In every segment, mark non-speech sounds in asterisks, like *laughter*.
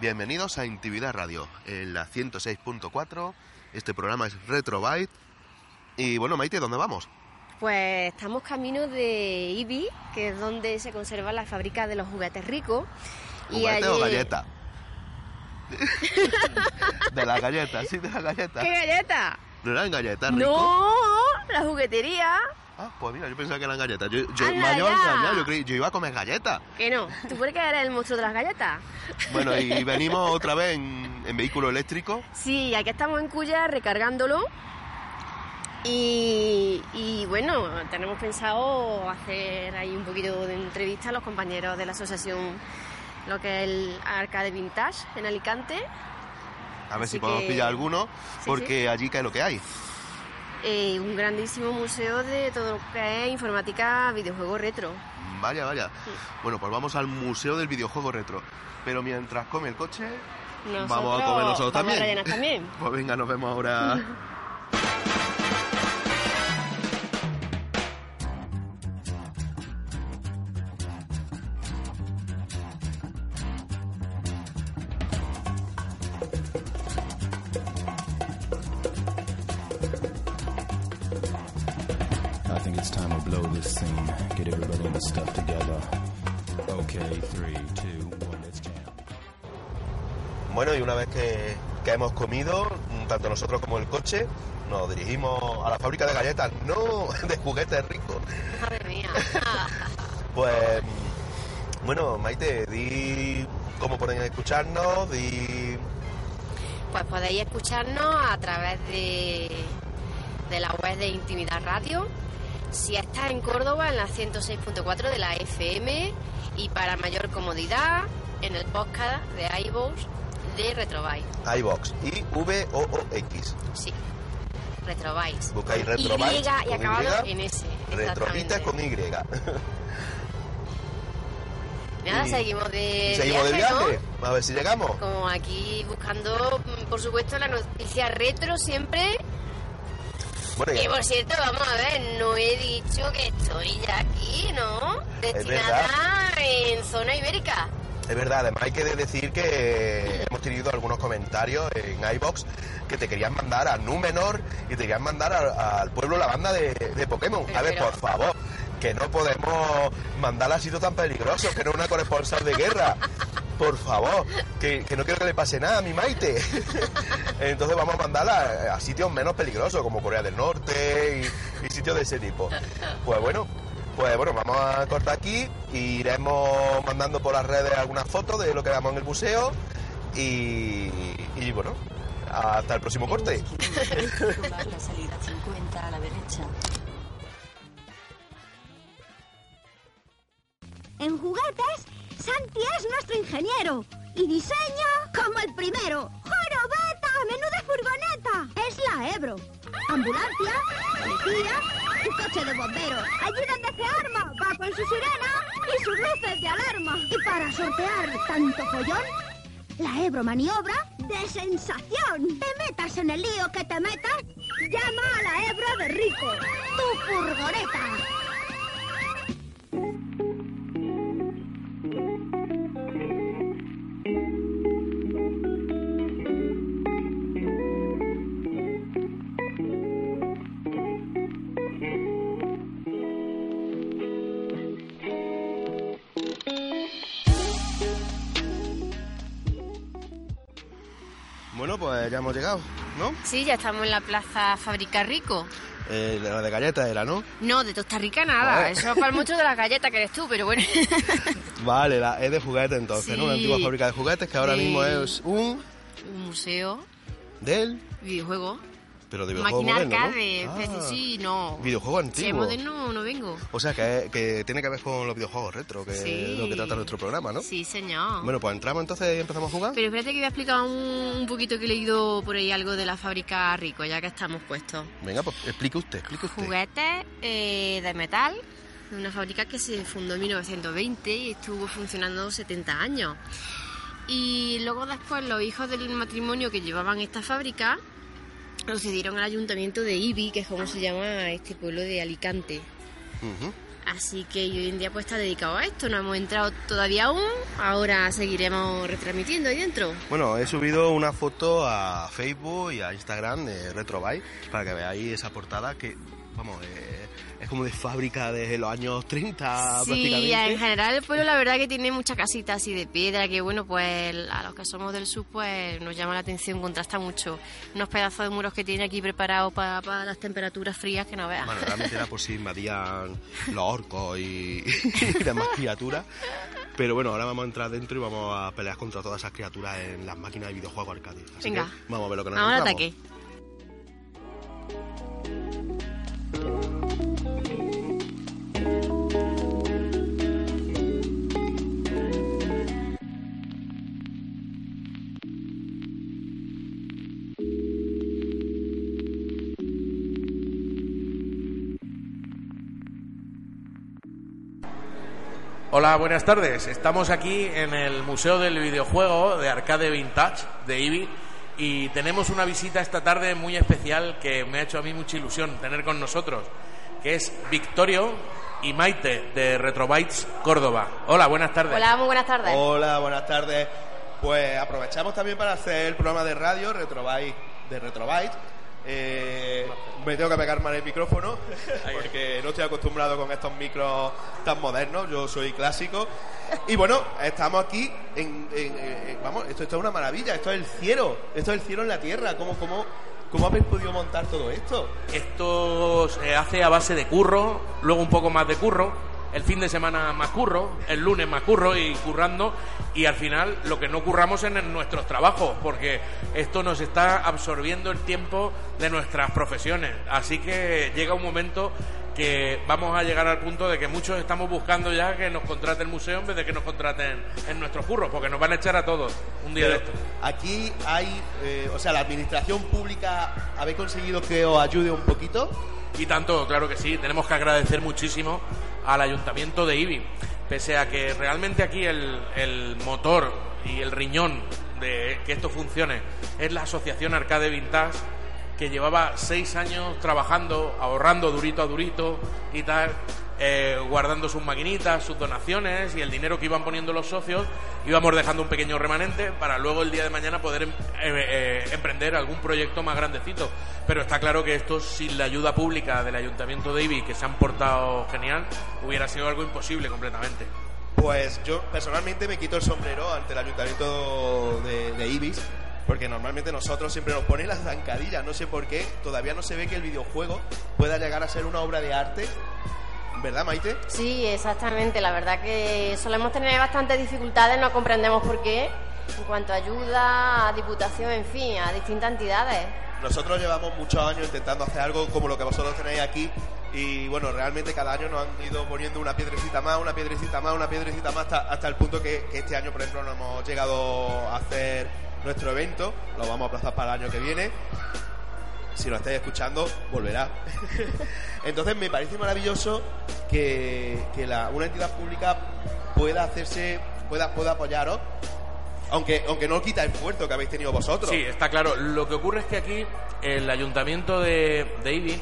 Bienvenidos a Intimidad Radio, en la 106.4. Este programa es Retrobyte. Y bueno, Maite, ¿dónde vamos? Pues estamos camino de Ibi, que es donde se conserva la fábrica de los juguetes ricos. ¿Juguete o galleta? *laughs* de la galleta, sí, de la galleta. ¿Qué galleta? ¿No eran galletas, rico? No, la juguetería. Ah, pues mira, yo pensaba que eran galletas. Yo, yo ¡Hala, me engañado, yo, creí, yo iba a comer galletas. Que no, tú por qué eres el monstruo de las galletas. Bueno, y *laughs* venimos otra vez en, en vehículo eléctrico. Sí, aquí estamos en Cuya recargándolo. Y, y bueno, tenemos pensado hacer ahí un poquito de entrevista a los compañeros de la asociación, lo que es el Arcade Vintage en Alicante. A ver Así si podemos que- pillar alguno, Sí, porque allí que es lo que hay. Eh, un grandísimo museo de todo lo que es informática, videojuegos retro. Vaya, vaya. Bueno, pues vamos al Museo del Videojuego Retro. Pero mientras come el coche, vamos a comer nosotros vamos también. a también. *laughs* Pues venga, nos vemos ahora. *laughs* que, hemos comido, mm, tanto nosotros como el coche, nos dirigimos a la fábrica de galletas, no *laughs* de juguetes ricos. Madre mía. *laughs* Pues, mm, bueno, Maite, di cómo pueden escucharnos, di... Pues podéis escucharnos a través de, de la web de Intimidad Radio. Si estás en Córdoba, en la 106.4 de la FM. Y para mayor comodidad, en el podcast de iVoox de Retrobyte. iVox, I-V-O-O-X. Sí, Retrobyte. Buscáis Con Retrobyte Y y acabado Y, en S. Exactamente. con Y. *laughs* Nada, y- seguimos de Seguimos de viaje, ¿no? viaje, a ver si llegamos. Como aquí buscando, mm, por supuesto, la noticia retro siempre. Bueno, ya- por cierto, vamos a ver, no he dicho que estoy ya aquí, ¿no? Destinada en zona ibérica. Es verdad, además hay que decir que hemos tenido algunos comentarios en iBox que te querían mandar a Númenor y te querían mandar a- al pueblo la banda de, de Pokémon. A ver, por favor, que no podemos mandar a sitios tan peligrosos, que no es una corresponsal de guerra. Por favor, que, que no quiero que le pase nada a mi Maite. *laughs* Entonces vamos a mandarla a, a sitios menos peligrosos, como Corea del Norte y, y sitios de ese tipo. Pues bueno, pues bueno, vamos a cortar aquí y iremos mandando por las redes algunas fotos de lo que veamos en el museo y, y bueno, hasta el próximo corte. Tomar la salida 50 a la derecha. En juguetes, Santi es nuestro ingeniero. Y diseño como el primero. ¡Jorobeta! ¡Menuda furgoneta! Es la Ebro. Ambulancia, policía y coche de bomberos. Allí donde se arma, va con su sirena y sus luces de alarma. Y para sortear tanto follón, la Ebro maniobra de sensación. Te metas en el lío que te metas, llama a la Ebro de Rico. Tu furgoneta. Hemos llegado, ¿no? Sí, ya estamos en la plaza Fábrica Rico. Eh, la de galletas era, ¿no? No, de Costa Rica nada. Eso es para el monstruo de las galletas que eres tú, pero bueno. *laughs* Vale, la, es de juguetes entonces, ¿no? Una antigua fábrica de juguetes que ahora mismo es un Un museo, del, videojuego, pero de videojuego máquina moderno, ¿no? arcade, Ah, PC, sí, no. Videojuego antiguo. moderno, no vengo. O sea, que, que tiene que ver con los videojuegos retro, que Sí. es lo que trata nuestro programa, ¿no? Sí, señor. Bueno, pues entramos entonces y empezamos a jugar. Pero espérate que voy a explicar un, un poquito que he leído por ahí algo de la fábrica Rico, ya que estamos puestos. Venga, pues explique usted, explique usted. Juguetes eh, de metal, una fábrica que se fundó en 1920 y estuvo funcionando 70 años. Y luego después los hijos del matrimonio que llevaban esta fábrica lo cedieron al ayuntamiento de Ibi, que es como se llama este pueblo de Alicante. Así que hoy en día pues está dedicado a esto. No hemos entrado todavía aún. Ahora seguiremos retransmitiendo ahí dentro. Bueno, he subido una foto a Facebook y a Instagram de Retrobyte para que veáis esa portada que, vamos, eh, es como de fábrica desde los años 30 Sí, prácticamente. en general el pueblo la verdad que tiene muchas casitas así de piedra que bueno, pues a los que somos del sur pues nos llama la atención, contrasta mucho. Unos pedazos de muros que tiene aquí preparados para, para las temperaturas frías que no veas. Bueno, realmente era por si invadían *laughs* los orcos y, *laughs* y demás criaturas. Pero bueno, ahora vamos a entrar dentro y vamos a pelear contra todas esas criaturas en las máquinas de videojuegos arcade. Así Venga. que vamos a ver lo que nos encontramos. ataque. Hola, buenas tardes. Estamos aquí en el Museo del Videojuego de Arcade Vintage de IBI y tenemos una visita esta tarde muy especial que me ha hecho a mí mucha ilusión tener con nosotros, que es Victorio y Maite de Retrobytes Córdoba. Hola, buenas tardes. Hola, muy buenas tardes. Hola, buenas tardes. Pues aprovechamos también para hacer el programa de radio Retrobyte de Retrobyte. Eh, me tengo que pegar mal el micrófono porque no estoy acostumbrado con estos micros tan modernos. Yo soy clásico. Y bueno, estamos aquí en, en- en- vamos, esto, esto es una maravilla. Esto es el cielo. Esto es el cielo en la tierra. ¿Cómo, cómo, cómo habéis podido montar todo esto? Esto se hace a base de curro, luego un poco más de curro, el fin de semana más curro, el lunes más curro y currando y al final lo que no curramos es en nuestros trabajos porque esto nos está absorbiendo el tiempo de nuestras profesiones. Así que llega un momento que vamos a llegar al punto de que muchos estamos buscando ya que nos contrate el museo en vez de que nos contraten en nuestros curros porque nos van a echar a todos un día de Pero esto. aquí hay, eh, o sea, la administración pública, ¿habéis conseguido que os ayude un poquito? Y tanto, claro que sí, tenemos que agradecer muchísimo al ayuntamiento de Ibi, pese a que realmente aquí el, el motor y el riñón de que esto funcione es la Asociación Arcade Vintage, que llevaba seis años trabajando, ahorrando durito a durito y tal, eh, guardando sus maquinitas, sus donaciones y el dinero que iban poniendo los socios, íbamos dejando un pequeño remanente para luego el día de mañana poder em- eh, eh, emprender algún proyecto más grandecito. Pero está claro que esto sin la ayuda pública del Ayuntamiento de Ibi, que se han portado genial, hubiera sido algo imposible completamente. Pues yo personalmente me quito el sombrero ante el ayuntamiento de, de Ibis, porque normalmente nosotros siempre nos ponen las zancadillas, no sé por qué, todavía no se ve que el videojuego pueda llegar a ser una obra de arte, ¿verdad Maite? Sí, exactamente. La verdad que solemos tener bastantes dificultades, no comprendemos por qué, en cuanto a ayuda, a diputación, en fin, a distintas entidades. Nosotros llevamos muchos años intentando hacer algo como lo que vosotros tenéis aquí y bueno, realmente cada año nos han ido poniendo una piedrecita más, una piedrecita más, una piedrecita más hasta, hasta el punto que, que este año, por ejemplo, no hemos llegado a hacer nuestro evento, lo vamos a aplazar para el año que viene. Si lo estáis escuchando, volverá. *laughs* Entonces me parece maravilloso que, que la- una entidad pública pueda hacerse, pueda, pueda apoyaros, aunque, aunque no quita el esfuerzo que habéis tenido vosotros. Sí, está claro. Lo que ocurre es que aquí el ayuntamiento de, de Ibi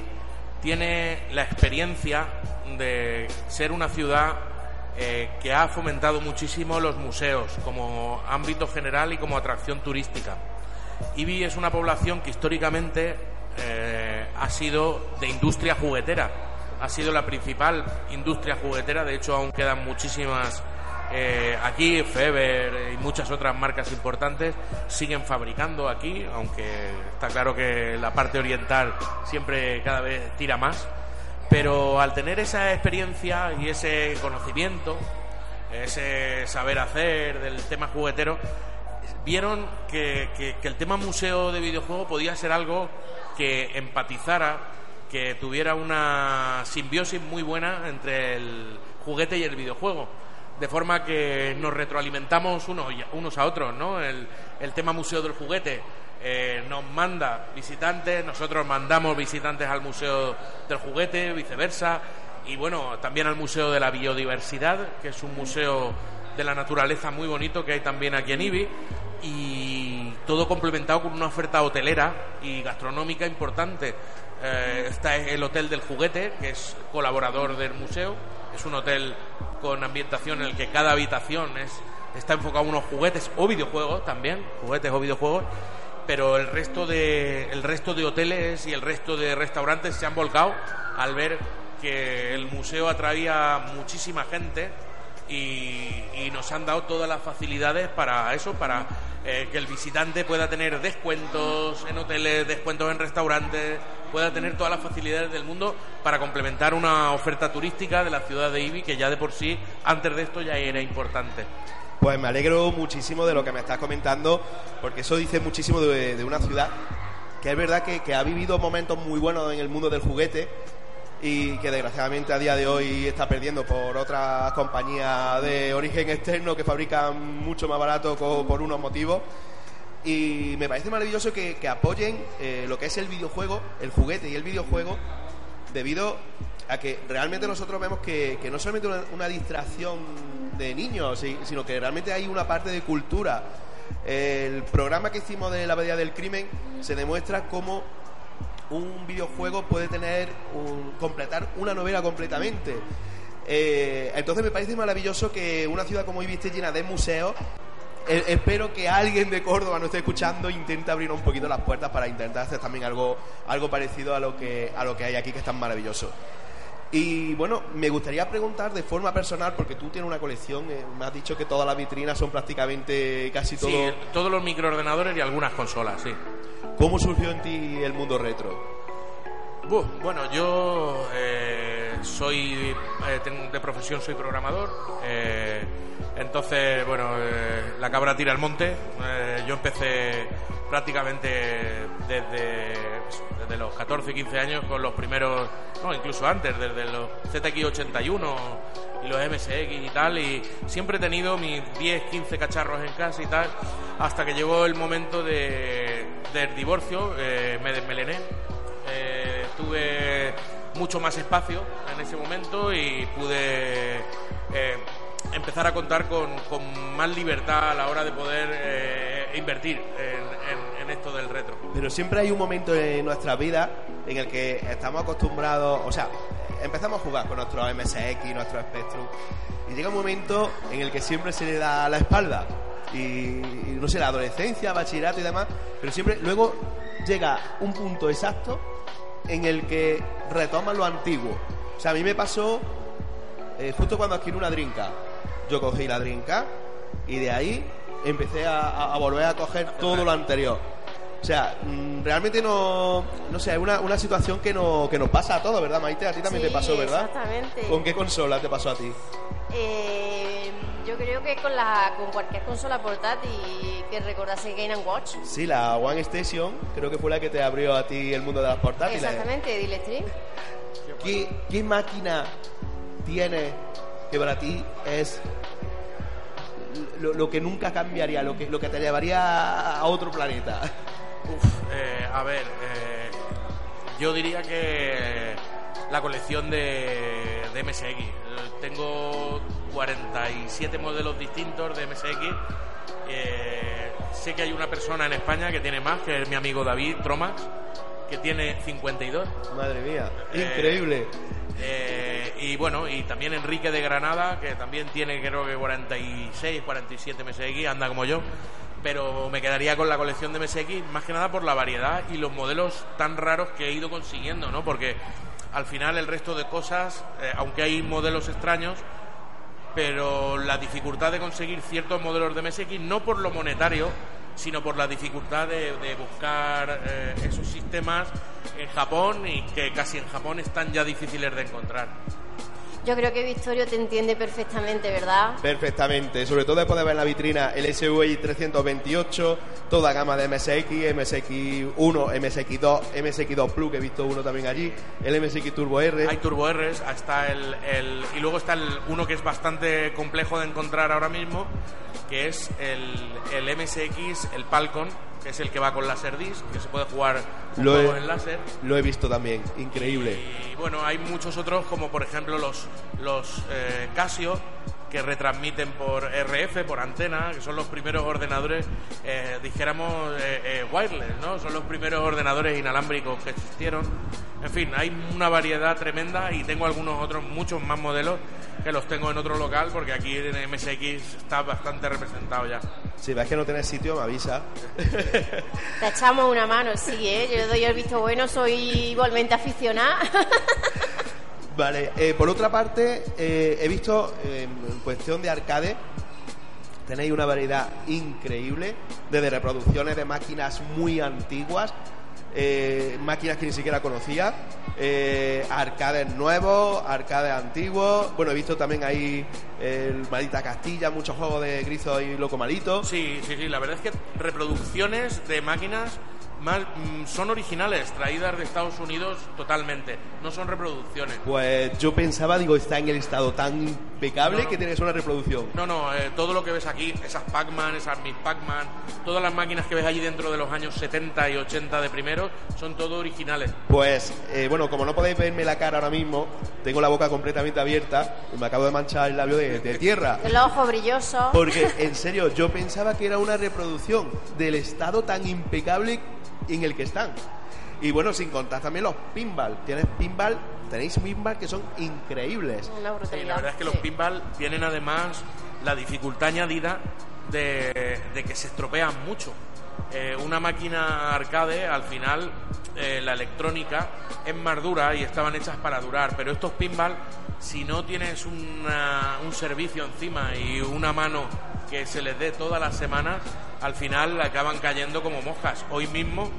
tiene la experiencia de ser una ciudad eh, que ha fomentado muchísimo los museos como ámbito general y como atracción turística. Ibi es una población que históricamente eh, ha sido de industria juguetera. Ha sido la principal industria juguetera. De hecho, aún quedan muchísimas eh, aquí. Feber y muchas otras marcas importantes siguen fabricando aquí, aunque está claro que la parte oriental siempre cada vez tira más. Pero al tener esa experiencia y ese conocimiento, ese saber hacer del tema juguetero, vieron que, el tema museo de videojuegos podía ser algo que empatizara, que tuviera una simbiosis muy buena entre el juguete y el videojuego. De forma que nos retroalimentamos unos, unos a otros, ¿no? El tema museo del juguete eh, nos manda visitantes, nosotros mandamos visitantes al museo del juguete, viceversa, y bueno, también al museo de la biodiversidad, que es un museo de la naturaleza muy bonito que hay también aquí en Ibi y todo complementado con una oferta hotelera y gastronómica importante. Eh, está el Hotel del Juguete, que es colaborador del museo, es un hotel con ambientación en el que cada habitación es, está enfocado a unos juguetes o videojuegos también, juguetes o videojuegos, pero el resto de el resto de hoteles y el resto de restaurantes se han volcado al ver que el museo atraía muchísima gente y, nos han dado todas las facilidades para eso, para eh, que el visitante pueda tener descuentos en hoteles, descuentos en restaurantes, pueda tener todas las facilidades del mundo para complementar una oferta turística de la ciudad de Ibi que ya de por sí antes de esto ya era importante. Pues me alegro muchísimo de lo que me estás comentando, porque eso dice muchísimo de, una ciudad que es verdad que, ha vivido momentos muy buenos en el mundo del juguete y que desgraciadamente a día de hoy está perdiendo por otras compañías de origen externo que fabrican mucho más barato por unos motivos. Y me parece maravilloso que, que apoyen eh, lo que es el videojuego, el juguete y el videojuego, debido a que realmente nosotros vemos que, que no solamente una, distracción de niños, si- sino que realmente hay una parte de cultura. El programa que hicimos de la Abadía del Crimen se demuestra cómo un videojuego puede tener un- completar una novela completamente. Eh, entonces me parece maravilloso que una ciudad como Ibi esté llena de museos. Eh, espero que alguien de Córdoba nos esté escuchando e intente abrir un poquito las puertas para intentar hacer también algo, algo parecido a lo que a lo que hay aquí que es tan maravilloso. Y bueno, me gustaría preguntar de forma personal, porque tú tienes una colección, eh, me has dicho que todas las vitrinas son prácticamente casi todo. Sí, todos los microordenadores y algunas consolas, sí. ¿Cómo surgió en ti el mundo retro? Bueno, yo eh, soy eh, de profesión soy programador. eh, entonces, bueno, eh, la cabra tira al monte. yo empecé prácticamente desde, desde los 14, 15 años con los primeros, no, incluso antes, desde los ZX81 y los MSX y tal. Y siempre he tenido mis 10, 15 cacharros en casa y tal, hasta que llegó el momento de, del divorcio. eh, me desmelené. Eh, tuve mucho más espacio en ese momento y pude eh, empezar a contar con, con más libertad a la hora de poder eh, invertir en, esto del retro. Pero siempre hay un momento en nuestra vida en el que estamos acostumbrados, o sea, empezamos a jugar con nuestros MSX, nuestros Spectrum, y llega un momento en el que siempre se le da la espalda. Y, no sé, la adolescencia, bachillerato y demás, pero siempre luego llega un punto exacto en el que retoman lo antiguo. O sea, a mí me pasó eh, justo cuando adquirí una drinka. Yo cogí la drinka y de ahí empecé a, volver a coger todo lo anterior. O sea, mm, realmente no, no sé, es una, una situación que, no, que nos pasa a todos, ¿verdad, Maite? A ti también Sí, te pasó, ¿verdad? exactamente. ¿Con qué consola te pasó a ti? Eh, yo creo que con la con cualquier consola portátil que recordase Game Watch. Sí, la One Station, creo que fue la que te abrió a ti el mundo de las portátiles. Exactamente, Dile Stream. ¿Qué, qué máquina tiene que para ti es lo, que nunca cambiaría, lo que, lo que te llevaría a otro planeta? *laughs* Eh, a ver, eh, yo diría que la colección de, de MSX. Tengo 47 modelos distintos de MSX. Eh, sé que hay una persona en España que tiene más, que es mi amigo David Tromax, que tiene 52. Madre mía, Eh, increíble. Eh, y bueno, y también Enrique de Granada, que también tiene creo que 46, 47 MSX, anda como yo. Pero me quedaría con la colección de MSX, más que nada por la variedad y los modelos tan raros que he ido consiguiendo, ¿no? Porque al final el resto de cosas, eh, aunque hay modelos extraños, pero la dificultad de conseguir ciertos modelos de MSX, no por lo monetario, sino por la dificultad de, de buscar eh, esos sistemas en Japón y que casi en Japón están ya difíciles de encontrar. Yo creo que Victorio te entiende perfectamente, ¿verdad? Perfectamente, sobre todo después de ver en la vitrina el SUI 328, toda gama de MSX, MSX1, MSX2, MSX2 Plus, que he visto uno también allí, el MSX Turbo R. Hay Turbo Rs, está el, el- y luego está el uno que es bastante complejo de encontrar ahora mismo, que es el, el MSX, el Palcon, que es el que va con láser disc, que se puede jugar Lo he- en láser. Lo he visto también, increíble. Y bueno, hay muchos otros, como por ejemplo los, los eh, Casio, que retransmiten por RF, por antena, que son los primeros ordenadores, eh, dijéramos, eh, wireless, ¿no? Son los primeros ordenadores inalámbricos que existieron. En fin, hay una variedad tremenda y tengo algunos otros, muchos más modelos que los tengo en otro local, porque aquí en MSX está bastante representado ya. Si ves que no tienes sitio, me avisa. Te echamos una mano, sí, ¿eh? Yo doy el visto bueno, soy igualmente aficionada. Vale, eh, por otra parte, eh, he visto eh, en cuestión de arcade, tenéis una variedad increíble, desde reproducciones de máquinas muy antiguas, eh, máquinas que ni siquiera conocía, eh, arcades nuevos, arcades antiguos. Bueno, he visto también ahí el Malita Castilla, muchos juegos de Grizo y Loco Malito. Sí, sí, sí, la verdad es que reproducciones de máquinas más, mm, son originales, traídas de Estados Unidos totalmente, no son reproducciones. Pues yo pensaba, digo, está en el estado tan impecable No, no. que tienes una reproducción. No, no, eh, todo lo que ves aquí, esas Pac-Man, esas Miss Pac-Man, todas las máquinas que ves allí dentro de los años 70 y 80 de primero, son todo originales. Pues, eh, bueno, como no podéis verme la cara ahora mismo, tengo la boca completamente abierta y me acabo de manchar el labio de, de tierra. Los ojos brillosos. Porque, en *laughs* serio, yo pensaba que era una reproducción del estado tan impecable en el que están. Y bueno, sin contar también los pinball. Tienes pinball, tenéis pinball que son increíbles. Sí, la verdad es que los pinball tienen además la dificultad añadida de, de que se estropean mucho. Eh, una máquina arcade, al final, eh, la electrónica es más dura y estaban hechas para durar, pero estos pinball, si no tienes una- un servicio encima y una mano que se les dé todas las semanas, al final acaban cayendo como moscas. Hoy mismo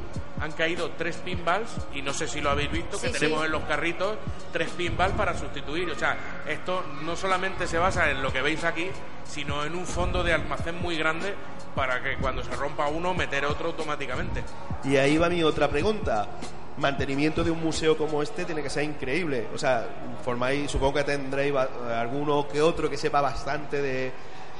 han caído tres pinballs y no sé si lo habéis visto, que tenemos sí. en los carritos tres pinballs para sustituir. O sea, esto no solamente se basa en lo que veis aquí, sino en un fondo de almacén muy grande para que cuando se rompa uno meter otro automáticamente. Y ahí va mi otra pregunta. Mantenimiento de un museo como este tiene que ser increíble. O sea, formáis, supongo que tendréis alguno que otro que sepa bastante de,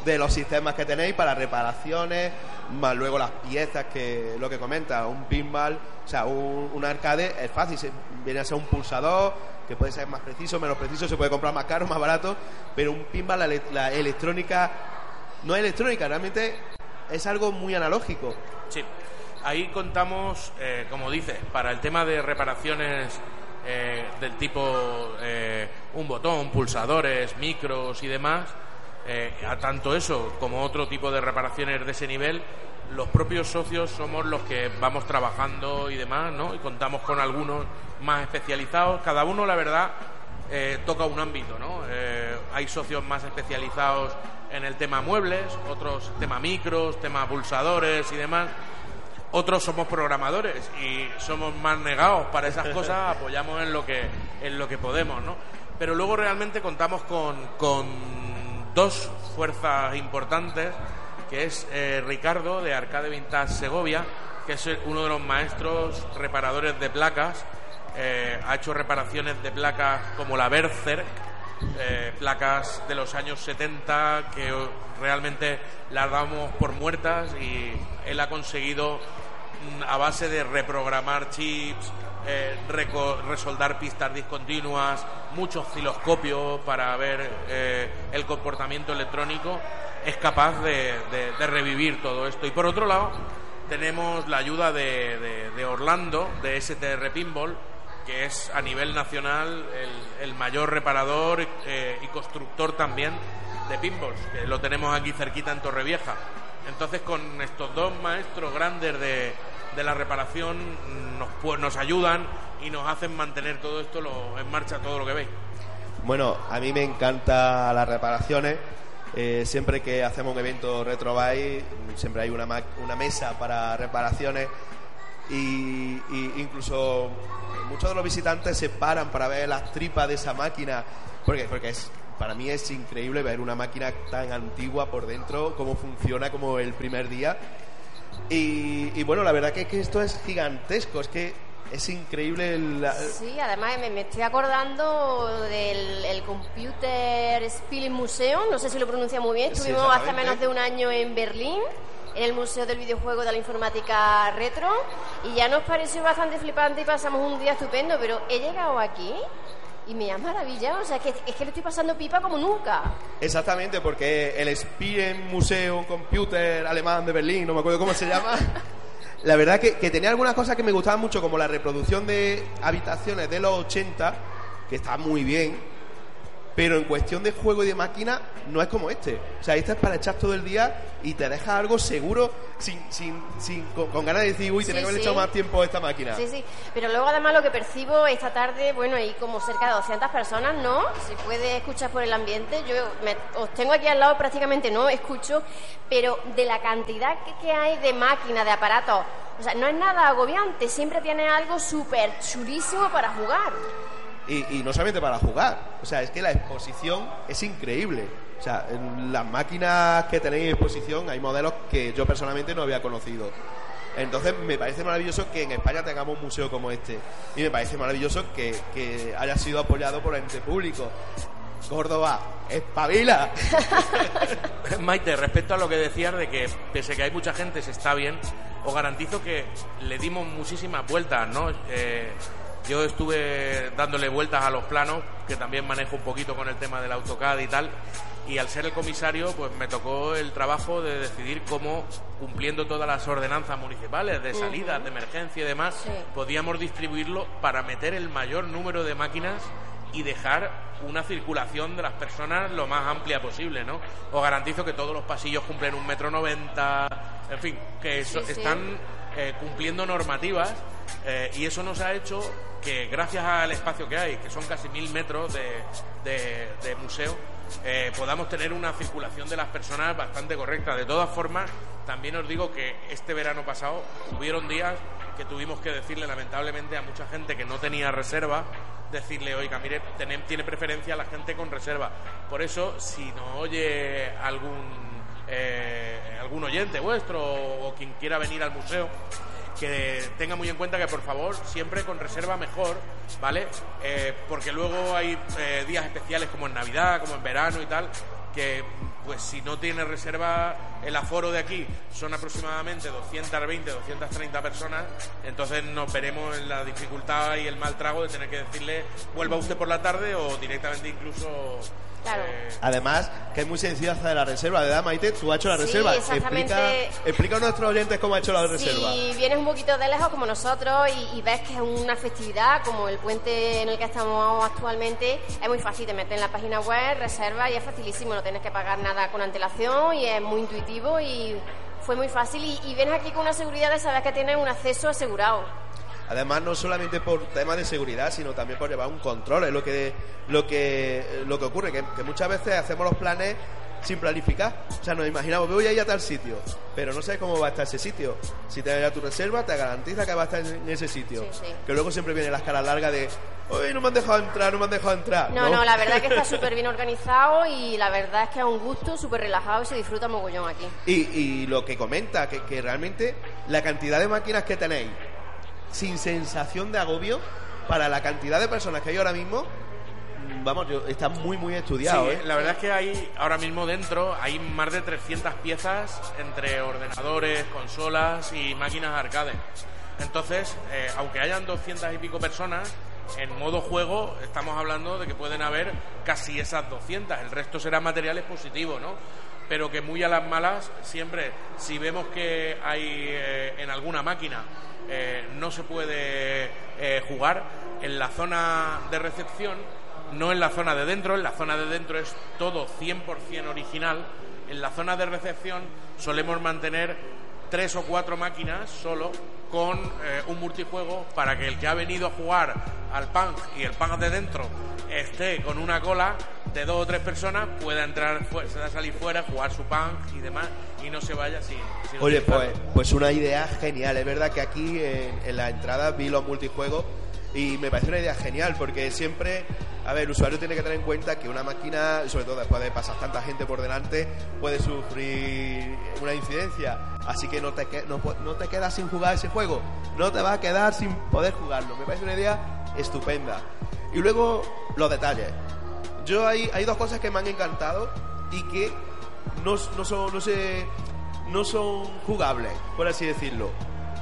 de los sistemas que tenéis para reparaciones, más luego las piezas que lo que comenta, un pinball, o sea, un, arcade es fácil, viene a ser un pulsador que puede ser más preciso, menos preciso, se puede comprar más caro, más barato, pero un pinball, la, la electrónica, no es electrónica, realmente es algo muy analógico. Sí, ahí contamos, eh, como dices, para el tema de reparaciones eh, del tipo eh, un botón, pulsadores, micros y demás, eh, a tanto eso como otro tipo de reparaciones de ese nivel, los propios socios somos los que vamos trabajando y demás, ¿no? Y contamos con algunos más especializados. Cada uno, la verdad, eh, toca un ámbito, ¿no? Eh, hay socios más especializados en el tema muebles, otros tema micros, tema pulsadores y demás. Otros somos programadores y somos más negados para esas *laughs* cosas, apoyamos en lo que en lo que podemos, ¿no? Pero luego realmente contamos con, con dos fuerzas importantes, que es eh, Ricardo de Arcade Vintage Segovia, que es uno de los maestros reparadores de placas, eh, ha hecho reparaciones de placas como la Berserk, eh, placas de los años 70 que realmente las damos por muertas y él ha conseguido mm, a base de reprogramar chips, eh, resoldar pistas discontinuas, mucho osciloscopio para ver eh, el comportamiento electrónico, es capaz de, de- revivir todo esto. Y por otro lado, tenemos la ayuda de- de Orlando, de STR Pinball, que es a nivel nacional el, mayor reparador eh, y constructor también de pinballs, que lo tenemos aquí cerquita en Torrevieja. Entonces, con estos dos maestros grandes de, de la reparación, nos, pu- nos ayudan y nos hacen mantener todo esto lo- en marcha, todo lo que veis. Bueno, a mí me encanta las reparaciones. Eh, siempre que hacemos un evento Retro Buy, siempre hay una, ma- una mesa para reparaciones y, y incluso muchos de los visitantes se paran para ver las tripas de esa máquina porque porque es para mí es increíble ver una máquina tan antigua por dentro cómo funciona como el primer día y, y bueno la verdad que, que esto es gigantesco es que es increíble la- Sí, además me, me estoy acordando del el Computer Spielen Museum, no sé si lo pronuncia muy bien, Sí, estuvimos hace exactamente. menos de un año en Berlín, en el Museo del Videojuego de la Informática Retro, y ya nos pareció bastante flipante y pasamos un día estupendo, pero he llegado aquí y me ha maravillado, o sea, que, es que le estoy pasando pipa como nunca. Exactamente, porque el Spielen Museo Computer Alemán de Berlín, no me acuerdo cómo se llama, *laughs* la verdad que, que tenía algunas cosas que me gustaban mucho, como la reproducción de habitaciones de los 80, que está muy bien, Pero en cuestión de juego y de máquina, no es como este. O sea, este es para echar todo el día y te deja algo seguro sin, sin, sin, con, con ganas de decir, uy, tenía Sí, que haber sí. echado más tiempo a esta máquina. Sí, sí. Pero luego además lo que percibo esta tarde, bueno, hay como cerca de 200 personas, ¿no? Se puede escuchar por el ambiente. Yo me- os tengo aquí al lado, prácticamente no escucho, pero de la cantidad que, que hay de máquinas, de aparatos, o sea, no es nada agobiante. Siempre tiene algo súper chulísimo para jugar. Y, no solamente para jugar, o sea, es que la exposición es increíble. O sea, en las máquinas que tenéis en exposición hay modelos que yo personalmente no había conocido. Entonces me parece maravilloso que en España tengamos un museo como este. Y me parece maravilloso que, que haya sido apoyado por el ente público. Córdoba, espabila. *laughs* Maite, respecto a lo que decías de que pese que hay mucha gente se está bien, os garantizo que le dimos muchísimas vueltas, ¿no? Eh, yo estuve dándole vueltas a los planos, que también manejo un poquito con el tema del AutoCAD y tal, y al ser el comisario, pues me tocó el trabajo de decidir cómo, cumpliendo todas las ordenanzas municipales de salidas, de emergencia y demás, Sí. podíamos distribuirlo para meter el mayor número de máquinas y dejar una circulación de las personas lo más amplia posible, ¿no? Os garantizo que todos los pasillos cumplen un metro noventa, en fin, que sí. están eh, cumpliendo normativas eh, y eso nos ha hecho que gracias al espacio que hay, que son casi mil metros de, de- museo, eh, podamos tener una circulación de las personas bastante correcta. De todas formas, también os digo que este verano pasado hubieron días que tuvimos que decirle lamentablemente a mucha gente que no tenía reserva, decirle, oiga, mire, tenem- tiene preferencia la gente con reserva. Por eso, si nos oye algún, eh, algún oyente vuestro o, quien quiera venir al museo, que tenga muy en cuenta que por favor siempre con reserva mejor, ¿vale? Eh, porque luego hay eh, días especiales como en Navidad, como en verano y tal, que pues si no tiene reserva el aforo de aquí son aproximadamente 220, 230 personas, entonces nos veremos en la dificultad y el mal trago de tener que decirle vuelva usted por la tarde o directamente incluso Claro. Además, que es muy sencillo hacer la reserva, ¿verdad, Maite? Tú has hecho la Sí, reserva. exactamente. Explica, explica a nuestros oyentes cómo ha hecho la reserva. Si vienes un poquito de lejos como nosotros y, y ves que es una festividad como el puente en el que estamos actualmente, es muy fácil, te metes en la página web, reserva y es facilísimo, no tienes que pagar nada con antelación y es muy intuitivo y fue muy fácil y, y vienes aquí con una seguridad de saber que tienes un acceso asegurado. Además, no solamente por temas de seguridad, sino también por llevar un control. Es lo que, lo que, lo que ocurre, que, que muchas veces hacemos los planes sin planificar. O sea, nos imaginamos, voy a ir a tal sitio, pero no sabes cómo va a estar ese sitio. Si te ya tu reserva, te garantiza que va a estar en ese sitio. Sí, sí. Que luego siempre vienen las caras largas de, hoy no me han dejado entrar, no me han dejado entrar. No, no, la verdad es que está *laughs* súper bien organizado y la verdad es que es un gusto, súper relajado y se disfruta mogollón aquí. Y, y lo que comenta, que, que realmente la cantidad de máquinas que tenéis, sin sensación de agobio, para la cantidad de personas que hay ahora mismo, mm, vamos, yo, está muy, muy estudiado. Sí, ¿eh? la verdad es que hay ahora mismo dentro hay más de 300 piezas entre ordenadores, consolas y máquinas arcade. Entonces, eh, aunque hayan 200 y pico personas, en modo juego estamos hablando de que pueden haber casi esas 200. El resto será material expositivo, ¿no? Pero que muy a las malas, siempre, si vemos que hay eh, en alguna máquina eh, no se puede eh, jugar, en la zona de recepción no en la zona de dentro, en la zona de dentro es todo 100% original. En la zona de recepción solemos mantener tres o cuatro máquinas solo con un multijuego para que el que ha venido a jugar al punk y el punk de dentro esté con una cola de dos o tres personas, pueda entrar, fu- se da salir fuera, jugar su punk y demás y no se vaya sin... sin Oye, pues, utilizarlo. pues una idea genial. Es verdad que aquí en, en la entrada vi los multijuegos y me parece una idea genial porque siempre, a ver, el usuario tiene que tener en cuenta que una máquina, sobre todo después de pasar tanta gente por delante, puede sufrir una incidencia. Así que no te, no, no te quedas sin jugar ese juego, no te vas a quedar sin poder jugarlo. Me parece una idea estupenda. Y luego los detalles. Yo hay, hay dos cosas que me han encantado y que no, no son, no sé, no son jugables, por así decirlo.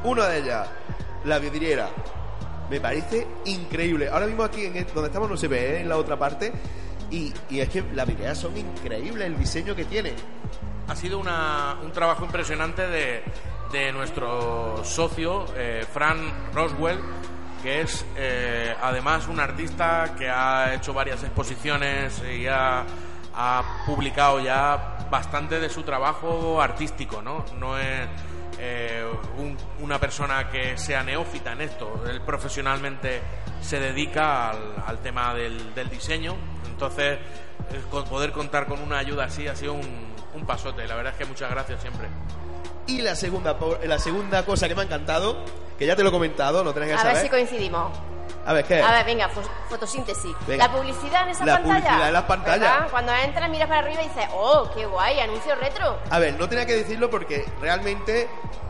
Una de ellas, la vidriera. Me parece increíble. Ahora mismo aquí en el- donde estamos no se ve, ¿eh? en la otra parte. Y, y es que las vidrieras son increíbles, el diseño que tienen. ha sido una- un trabajo impresionante de, de nuestro socio, eh, Fran Roswell, que es eh, además un artista que ha hecho varias exposiciones y ha, ha publicado ya bastante de su trabajo artístico, ¿no? No es eh, un- una persona que sea neófita en esto, él profesionalmente se dedica al, al tema del, del diseño, entonces co- poder contar con una ayuda así ha sido un, un pasote, la verdad es que muchas gracias siempre. Y la segunda, la segunda cosa que me ha encantado, que ya te lo he comentado, no tenés que A ver saber. si coincidimos. A ver, ¿qué? A ver, venga, fo- fotosíntesis. Venga. La publicidad en esa La pantalla. publicidad en las pantallas. ¿verdad? Cuando entras, miras para arriba y dices, oh, qué guay, anuncio retro. A ver, no tenía que decirlo porque realmente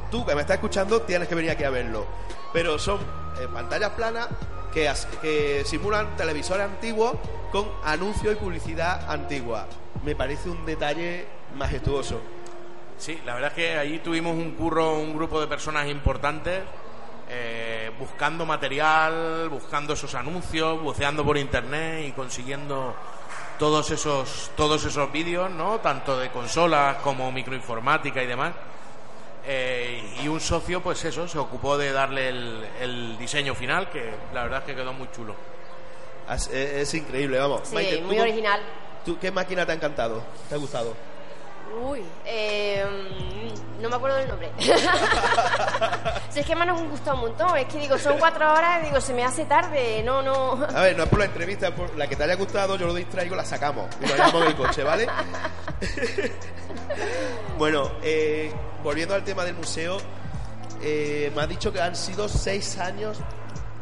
tú que me estás escuchando tienes que venir aquí a verlo. Pero son eh, pantallas planas que, que simulan televisores antiguos con anuncios y publicidad antigua. Me parece un detalle majestuoso. Sí, la verdad es que allí tuvimos un curro, un grupo de personas importantes, eh, buscando material, buscando esos anuncios, buceando por internet y consiguiendo todos esos, todos esos vídeos, ¿no? Tanto de consolas como microinformática y demás. Eh, y un socio, pues eso, se ocupó de darle el, el diseño final, que la verdad es que quedó muy chulo. Es, es- es increíble, vamos. Sí, Maite, ¿tú muy original. ¿tú ¿Qué máquina te ha encantado? ¿Te ha gustado? Uy, eh, no me acuerdo del nombre. *laughs* si es que me han gustado un montón. Es que digo, son cuatro horas, digo, se me hace tarde. No, no. A ver, no es por la entrevista, es por la que te haya gustado, yo lo distraigo, la sacamos y lo llevamos en el coche, ¿vale? *laughs* bueno, eh, volviendo al tema del museo, eh, me has dicho que han sido seis años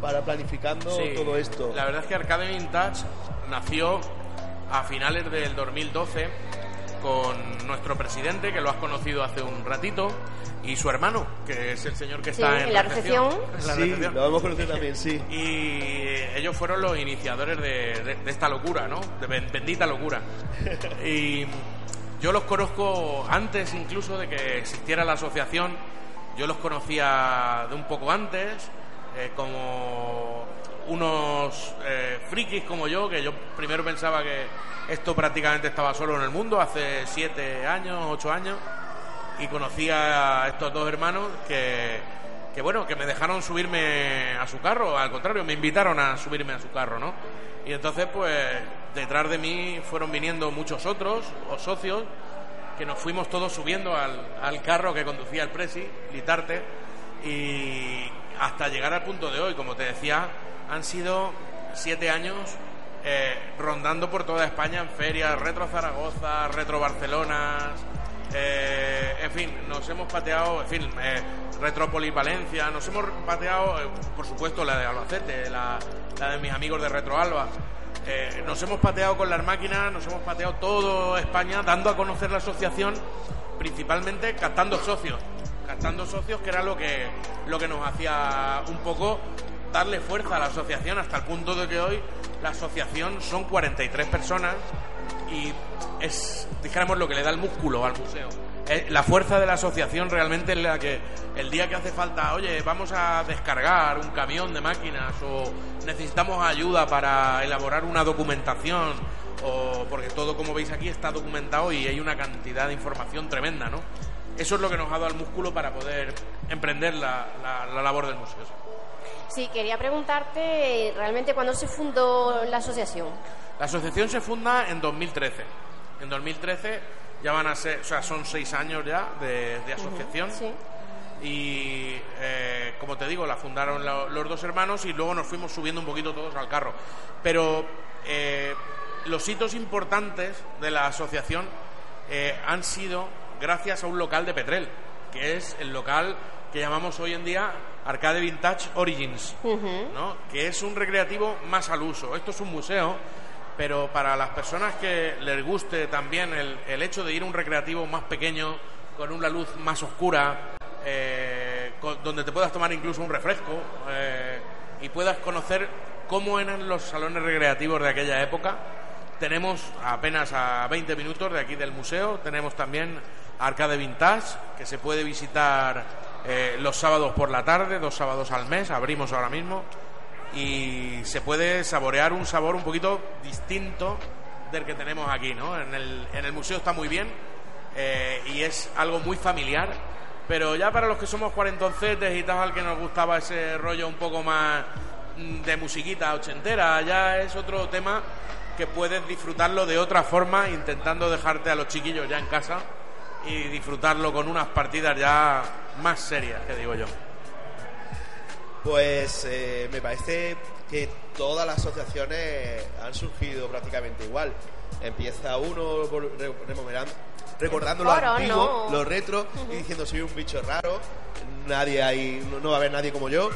para planificando Sí, todo esto. La verdad es que Arcade Vintage nació a finales del 2012 con nuestro presidente, que lo has conocido hace un ratito, y su hermano, que es el señor que Sí, está en, en la recepción. La sí, recepción. lo hemos conocido también, sí. Y ellos fueron los iniciadores de, de- de esta locura, ¿no? De ben- bendita locura. *laughs* Y yo los conozco antes incluso de que existiera la asociación. Yo los conocía de un poco antes, eh, como unos eh, frikis como yo, que yo primero pensaba que esto prácticamente estaba solo en el mundo, hace siete años, ocho años y conocí a estos dos hermanos que, que bueno, que me dejaron subirme a su carro, al contrario, me invitaron a subirme a su carro, ¿no? Y entonces, pues, detrás de mí fueron viniendo muchos otros, o socios, que nos fuimos todos subiendo al, al carro que conducía el Presi, Litarte, y hasta llegar al punto de hoy, como te decía, han sido siete años eh, rondando por toda España en ferias, Retro Zaragoza, Retro Barcelona, eh, en fin, nos hemos pateado, en fin, eh, Retrópolis Valencia, nos hemos pateado, eh, por supuesto, la de Albacete, la, de mis amigos de Retro Alba. Eh, nos hemos pateado con las máquinas, nos hemos pateado todo España, dando a conocer la asociación, principalmente captando socios, captando socios que era lo que, lo que nos hacía un poco darle fuerza a la asociación hasta el punto de que hoy la asociación son 43 personas y es, dijéramos, lo que le da el músculo al museo. Eh, La fuerza de la asociación realmente es la que el día que hace falta, oye, vamos a descargar un camión de máquinas o necesitamos ayuda para elaborar una documentación o porque todo, como veis aquí, está documentado y hay una cantidad de información tremenda, ¿no? Eso es lo que nos ha dado el músculo para poder emprender la- la labor del museo. Sí, quería preguntarte realmente cuándo se fundó la asociación. La asociación se funda en 2013. En 2013 ya van a ser, o sea, son seis años ya de, de asociación. Sí. Y eh, como te digo, la fundaron los dos hermanos y luego nos fuimos subiendo un poquito todos al carro. Pero eh, los hitos importantes de la asociación eh, han sido gracias a un local de Petrel, que es el local que llamamos hoy en día Arcade Vintage Origins, ¿no? que es un recreativo más al uso. Esto es un museo, pero para las personas que les guste también el, el hecho de ir a un recreativo más pequeño, con una luz más oscura, eh, con- donde te puedas tomar incluso un refresco eh, y puedas conocer cómo eran los salones recreativos de aquella época. Tenemos apenas a 20 minutos de aquí del museo, tenemos también Arcade Vintage, que se puede visitar eh, los sábados por la tarde, dos sábados al mes, abrimos ahora mismo, y se puede saborear un sabor un poquito distinto del que tenemos aquí, ¿no? En el, en el museo está muy bien eh, y es algo muy familiar, pero ya para los que somos cuarentoncetes y tal, que nos gustaba ese rollo un poco más mm, de musiquita ochentera, ya es otro tema que puedes disfrutarlo de otra forma, intentando dejarte a los chiquillos ya en casa y disfrutarlo con unas partidas ya más serias, que digo yo. Pues eh, me parece que todas las asociaciones han surgido prácticamente igual. Empieza uno por- re- recordando lo Foro, antiguo, no. lo retro, y diciendo soy un bicho raro, nadie hay, no, no va a haber nadie como yo.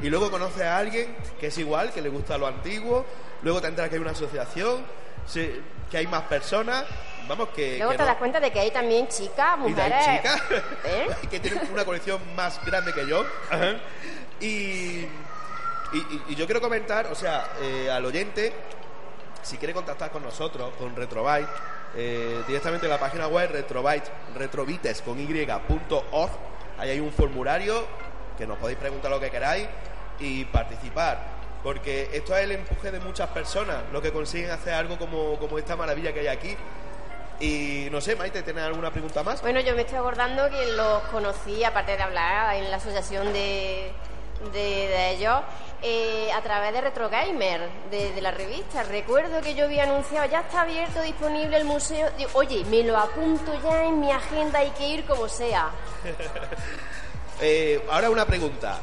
Y luego conoces a alguien que es igual, que le gusta lo antiguo, luego te enteras que hay una asociación, se- que hay más personas, vamos que... Luego que te no- das cuenta de que hay también chicas, y de ahí mujeres. chicas ¿Eh? *laughs* que tienen una colección más grande que yo. Y, y, y- y yo quiero comentar, o sea, eh, al oyente, si quiere contactar con nosotros, con Retrobyte, eh, directamente en la página web Retrobyte, retrobites con y.org, ahí hay un formulario que nos podéis preguntar lo que queráis y participar. Porque esto es el empuje de muchas personas, lo que consiguen hacer algo como, como esta maravilla que hay aquí. Y no sé, Maite, ¿tienes alguna pregunta más? Bueno, yo me estoy acordando que los conocí, aparte de hablar en la asociación de, de, de ellos, eh, a través de Retro Gamer, de, de la revista. Recuerdo que yo había anunciado, ya está abierto, disponible el museo. Digo, Oye, me lo apunto ya en mi agenda, hay que ir como sea. *laughs* Eh, ahora una pregunta.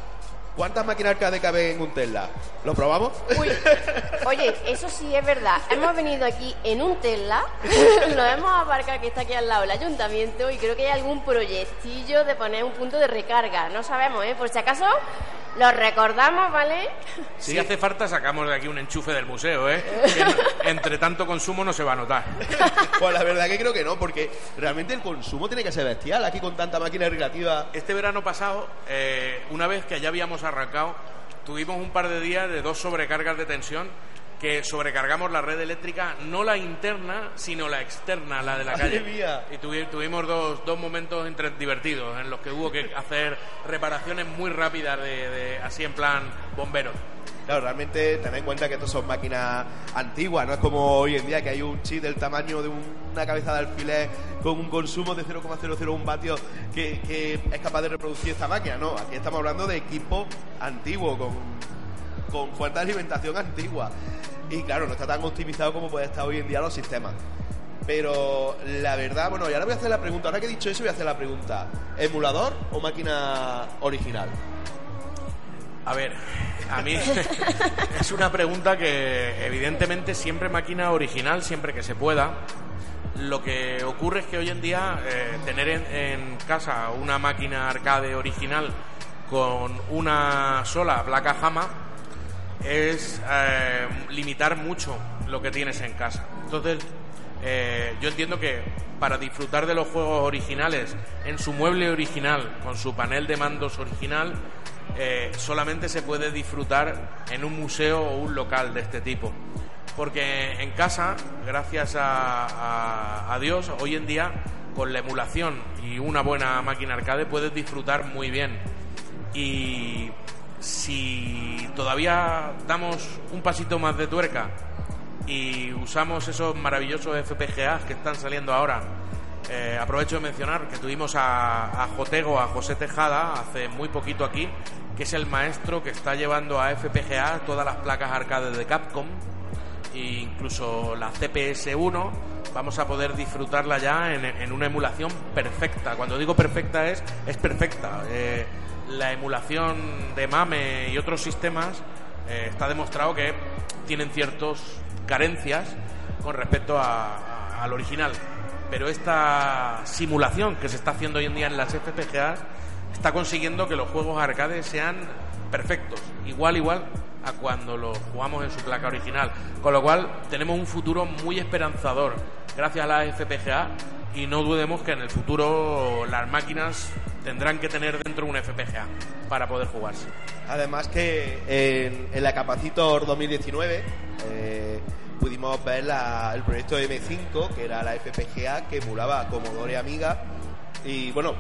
¿Cuántas máquinas arcade caben en un Tesla? ¿Lo probamos? Uy, *laughs* oye, eso sí es verdad. Hemos venido aquí en un Tesla, *laughs* lo hemos aparcado que está aquí al lado del ayuntamiento y creo que hay algún proyectillo de poner un punto de recarga. No sabemos, ¿eh? Por si acaso lo recordamos, ¿vale? Si hace falta, sacamos de aquí un enchufe del museo, ¿eh? *laughs* Que entre tanto consumo no se va a notar. pues la verdad que creo que no, porque realmente el consumo tiene que ser bestial aquí con tanta máquina recreativa. Este verano pasado, eh, una vez que ya habíamos arrancado, tuvimos un par de días de dos sobrecargas de tensión que sobrecargamos la red eléctrica, no la interna, sino la externa, la de la calle. mía. Y tuvi- tuvimos dos, dos momentos entre- divertidos en los que hubo que hacer reparaciones muy rápidas, de, de- así en plan bomberos. Claro, realmente tened en cuenta que estos son máquinas antiguas, no es como hoy en día que hay un chip del tamaño de un- una cabeza de alfiler con un consumo de 0,001 vatios que, que es capaz de reproducir esta máquina, no, aquí estamos hablando de equipo antiguo, con, con fuente de alimentación antigua. Y claro, no está tan optimizado como puede estar hoy en día los sistemas. Pero la verdad, bueno, y ahora voy a hacer la pregunta, ahora que he dicho eso voy a hacer la pregunta, ¿emulador o máquina original? A ver, a mí *laughs* es una pregunta que evidentemente siempre máquina original, siempre que se pueda. Lo que ocurre es que hoy en día eh, tener en, casa una máquina arcade original con una sola placa Hama es eh, limitar mucho lo que tienes en casa. Entonces, eh, yo entiendo que para disfrutar de los juegos originales en su mueble original, con su panel de mandos original, eh, solamente se puede disfrutar en un museo o un local de este tipo. Porque en casa, gracias a, Dios, hoy en día, con la emulación y una buena máquina arcade, puedes disfrutar muy bien. Y si todavía damos un pasito más de tuerca y usamos esos maravillosos FPGAs que están saliendo ahora, eh, aprovecho de mencionar que tuvimos a Jotego, a José Tejada, hace muy poquito aquí, que es el maestro que está llevando a FPGA todas las placas arcade de Capcom e incluso la CPS1 vamos a poder disfrutarla ya en, una emulación perfecta. Cuando digo perfecta es, es perfecta. Eh, la emulación de MAME y otros sistemas eh, está demostrado que tienen ciertas carencias con respecto al original. Pero esta simulación que se está haciendo hoy en día en las FPGAs está consiguiendo que los juegos arcade sean perfectos, igual igual a cuando los jugamos en su placa original. Con lo cual tenemos un futuro muy esperanzador gracias a las FPGA y no dudemos que en el futuro las máquinas tendrán que tener dentro un FPGA para poder jugarse. Además que en, en la Capacitor 2019 eh, pudimos ver la- el proyecto M5, que era la FPGA que emulaba Commodore Amiga. Y bueno,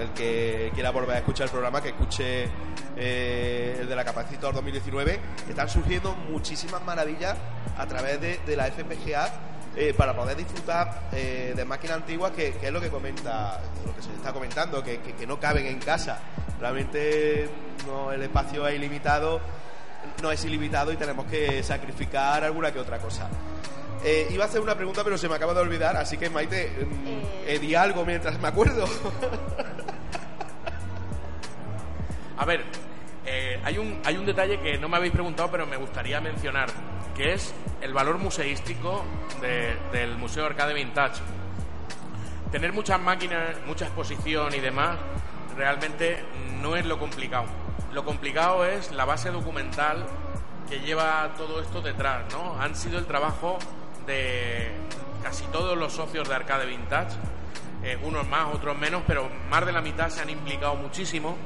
el que quiera volver a escuchar el programa, que escuche eh, el de la Capacitor 2019. Están surgiendo muchísimas maravillas a través de, de la FPGA eh, para poder disfrutar eh, de máquinas antiguas, que, es lo que comenta, lo que se está comentando, que, que- que no caben en casa. Realmente no, el espacio es ilimitado. no es ilimitado y tenemos que sacrificar alguna que otra cosa. Eh, iba a hacer una pregunta, pero se me acaba de olvidar, así que Maite, mm, Eh. eh, di algo mientras me acuerdo. A ver, eh, hay, un, hay un detalle que no me habéis preguntado, pero me gustaría mencionar, que es el valor museístico de- del Museo Arcade Vintage. Tener muchas máquinas, mucha exposición y demás, realmente no es lo complicado. Lo complicado es la base documental que lleva todo esto detrás, ¿no? Han sido el trabajo de casi todos los socios de Arcade Vintage, eh, unos más, otros menos, pero más de la mitad se han implicado muchísimo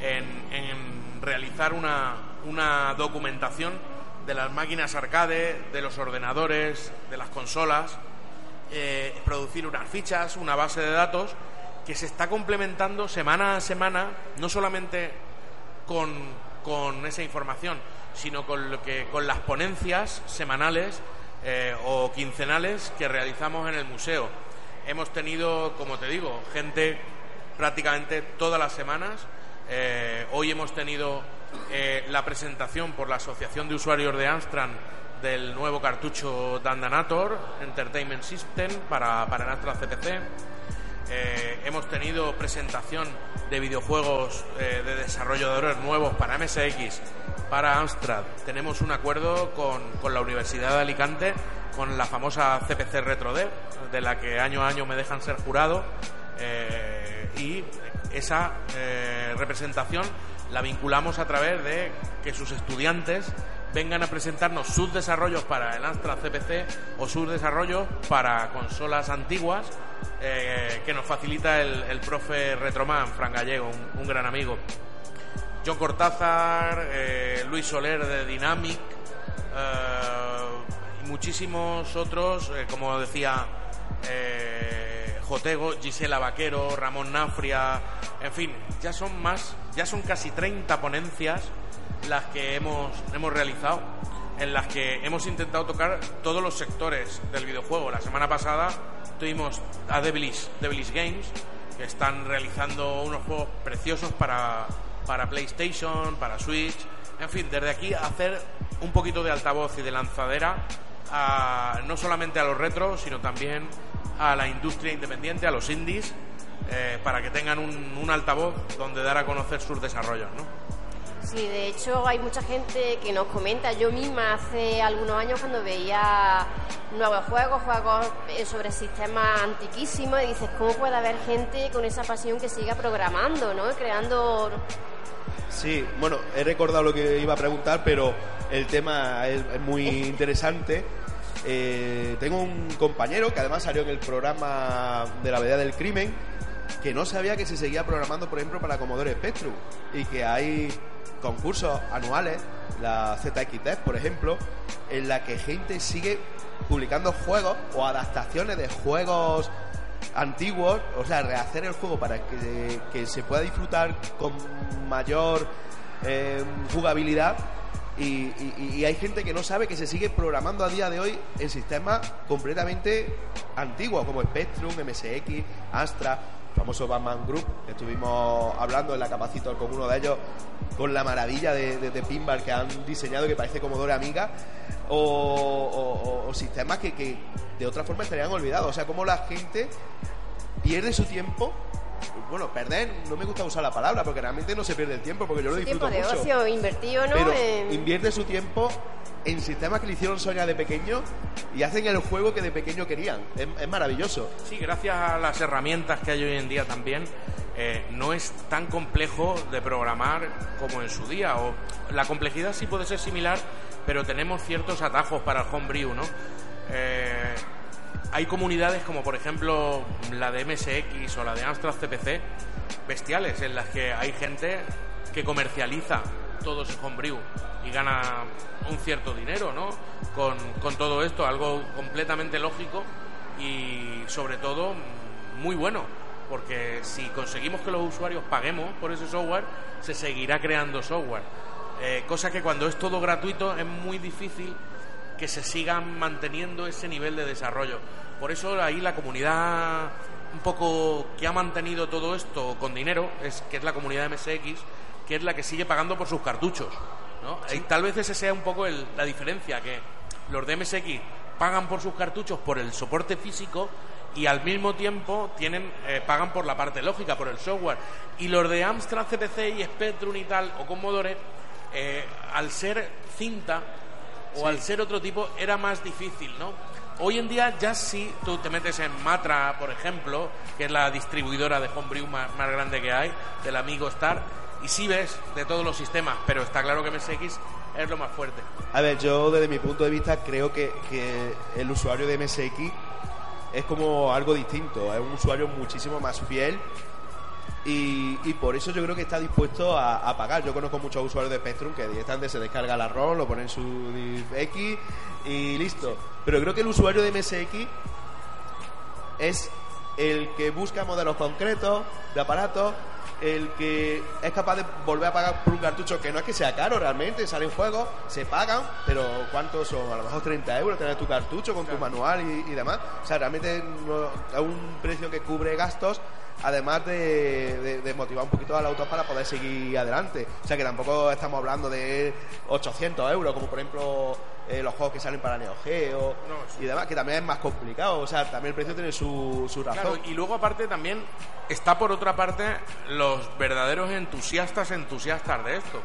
en, realizar una, una documentación de las máquinas arcade, de los ordenadores, de las consolas, eh, producir unas fichas, una base de datos que se está complementando semana a semana, no solamente con, con esa información, sino con, lo que, con las ponencias semanales eh, o quincenales que realizamos en el museo. Hemos tenido, como te digo, gente prácticamente todas las semanas. Eh, hoy hemos tenido eh, la presentación por la Asociación de Usuarios de Amstrad del nuevo cartucho Dandanator Entertainment System para, para el Amstrad CPC. Eh, hemos tenido presentación de videojuegos eh, de desarrolladores nuevos para MSX, para Amstrad. Tenemos un acuerdo con, con la Universidad de Alicante, con la famosa CPC RetroDev, de la que año a año me dejan ser jurado. eh, y esa eh, representación la vinculamos a través de que sus estudiantes vengan a presentarnos sus desarrollos para el Amstrad CPC o sus desarrollos para consolas antiguas eh, que nos facilita el, profe Retroman, Fran Gallego, un, gran amigo. John Cortázar, eh, Luis Soler de Dynamic eh, y muchísimos otros, como decía Jotego, Gisela Vaquero, Ramón Nafria, en fin, ya son más, ya son casi 30 ponencias las que hemos, hemos realizado, en las que hemos intentado tocar todos los sectores del videojuego. La semana pasada tuvimos a Devilish, Devilish Games, que están realizando unos juegos preciosos para, para PlayStation, para Switch. En fin, desde aquí hacer un poquito de altavoz y de lanzadera a- no solamente a los retros, sino también a la industria independiente, a los indies, eh, para que tengan un, un altavoz donde dar a conocer sus desarrollos, ¿no? Sí, de hecho hay mucha gente que nos comenta. Yo misma hace algunos años cuando veía nuevos juegos, juegos eh, sobre sistemas antiquísimos, y dices, ¿cómo puede haber gente con esa pasión que siga programando, ¿no? Creando... Sí, bueno, he recordado lo que iba a preguntar, pero el tema es, es muy interesante. Eh, tengo un compañero que además salió en el programa de la Vedad del Crimen, que no sabía que se seguía programando, por ejemplo, para Commodore Spectrum y que hay concursos anuales, la ZX por ejemplo, en la que gente sigue publicando juegos o adaptaciones de juegos antiguos, o sea, rehacer el juego para que, se pueda disfrutar con mayor eh, jugabilidad. Y- y hay gente que no sabe que se sigue programando a día de hoy en sistemas completamente antiguos, como Spectrum, MSX, Astra, famoso Batman Group, que estuvimos hablando en la Capacitor con uno de ellos, con la maravilla de, de- pinball que han diseñado que parece Commodore Amiga, o, o- o- sistemas que, que de otra forma estarían olvidados. O sea, como la gente pierde su tiempo. Bueno, perder, no me gusta usar la palabra, porque realmente no se pierde el tiempo, porque yo lo disfruto tiempo de mucho. ocio invertido, ¿no? Pero En- invierte su tiempo en sistemas que le hicieron soñar de pequeño y hacen el juego que de pequeño querían. Es, es maravilloso. Sí, gracias a las herramientas que hay hoy en día también, eh, no es tan complejo de programar como en su día. O la complejidad sí puede ser similar, pero tenemos ciertos atajos para el homebrew, ¿no? Eh, hay comunidades como por ejemplo la de MSX o la de Amstrad CPC bestiales en las que hay gente que comercializa todo ese homebrew y gana un cierto dinero, ¿no? Con, todo esto, algo completamente lógico y sobre todo muy bueno, porque si conseguimos que los usuarios paguemos por ese software, se seguirá creando software. Eh, cosa que cuando es todo gratuito es muy difícil que se sigan manteniendo ese nivel de desarrollo. Por eso ahí la comunidad un poco que ha mantenido todo esto con dinero, es que es la comunidad MSX, que es la que sigue pagando por sus cartuchos. ¿no? Y tal vez ese sea un poco el- la diferencia, que los de MSX pagan por sus cartuchos por el soporte físico y al mismo tiempo tienen eh, pagan por la parte lógica, por el software. Y los de Amstrad CPC y Spectrum y tal, o Commodore, eh, al ser cinta o al ser otro tipo, era más difícil, ¿no? Hoy en día ya sí tú te metes en Matra, por ejemplo, que es la distribuidora de homebrew más, más grande que hay, del amigo Star, y sí ves de todos los sistemas, pero está claro que MSX es lo más fuerte. A ver, yo desde mi punto de vista creo que, que el usuario de MSX es como algo distinto, es un usuario muchísimo más fiel y, y por eso yo creo que está dispuesto a, a pagar. Yo conozco muchos usuarios de Spectrum que directamente se descarga la ROM, lo ponen en su X y listo. Pero creo que el usuario de MSX es el que busca modelos concretos de aparatos, el que es capaz de volver a pagar por un cartucho que no es que sea caro realmente, salen juegos, se pagan, pero ¿cuántos son? A lo mejor 30 euros tener tu cartucho con tu manual y, y demás. O sea, realmente no- es un precio que cubre gastos. Además de, de- de motivar un poquito al autor para poder seguir adelante. O sea que tampoco estamos hablando de 800 euros, como por ejemplo eh, los juegos que salen para Neo Geo No, sí. y demás, que también es más complicado. O sea, también el precio tiene su, su razón. Claro, y luego aparte también está por otra parte los verdaderos entusiastas entusiastas de esto.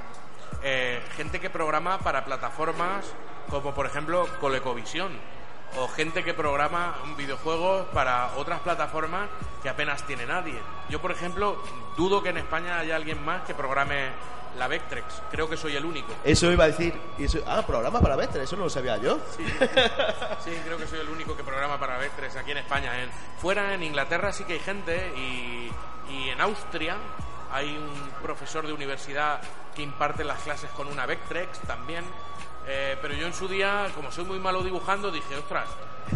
Eh, gente que programa para plataformas como por ejemplo ColecoVision o gente que programa videojuegos para otras plataformas que apenas tiene nadie. Yo por ejemplo dudo que en España haya alguien más que programe la Vectrex. Creo que soy el único. Eso iba a decir. eso- ah, programa para Vector, eso no lo sabía yo. Sí, creo que soy el único que programa para Vectrex aquí en España. En, fuera, en Inglaterra, sí que hay gente y, y en Austria hay un profesor de universidad que imparte las clases con una Vectrex también. Eh, pero yo en su día, como soy muy malo dibujando, dije, ostras,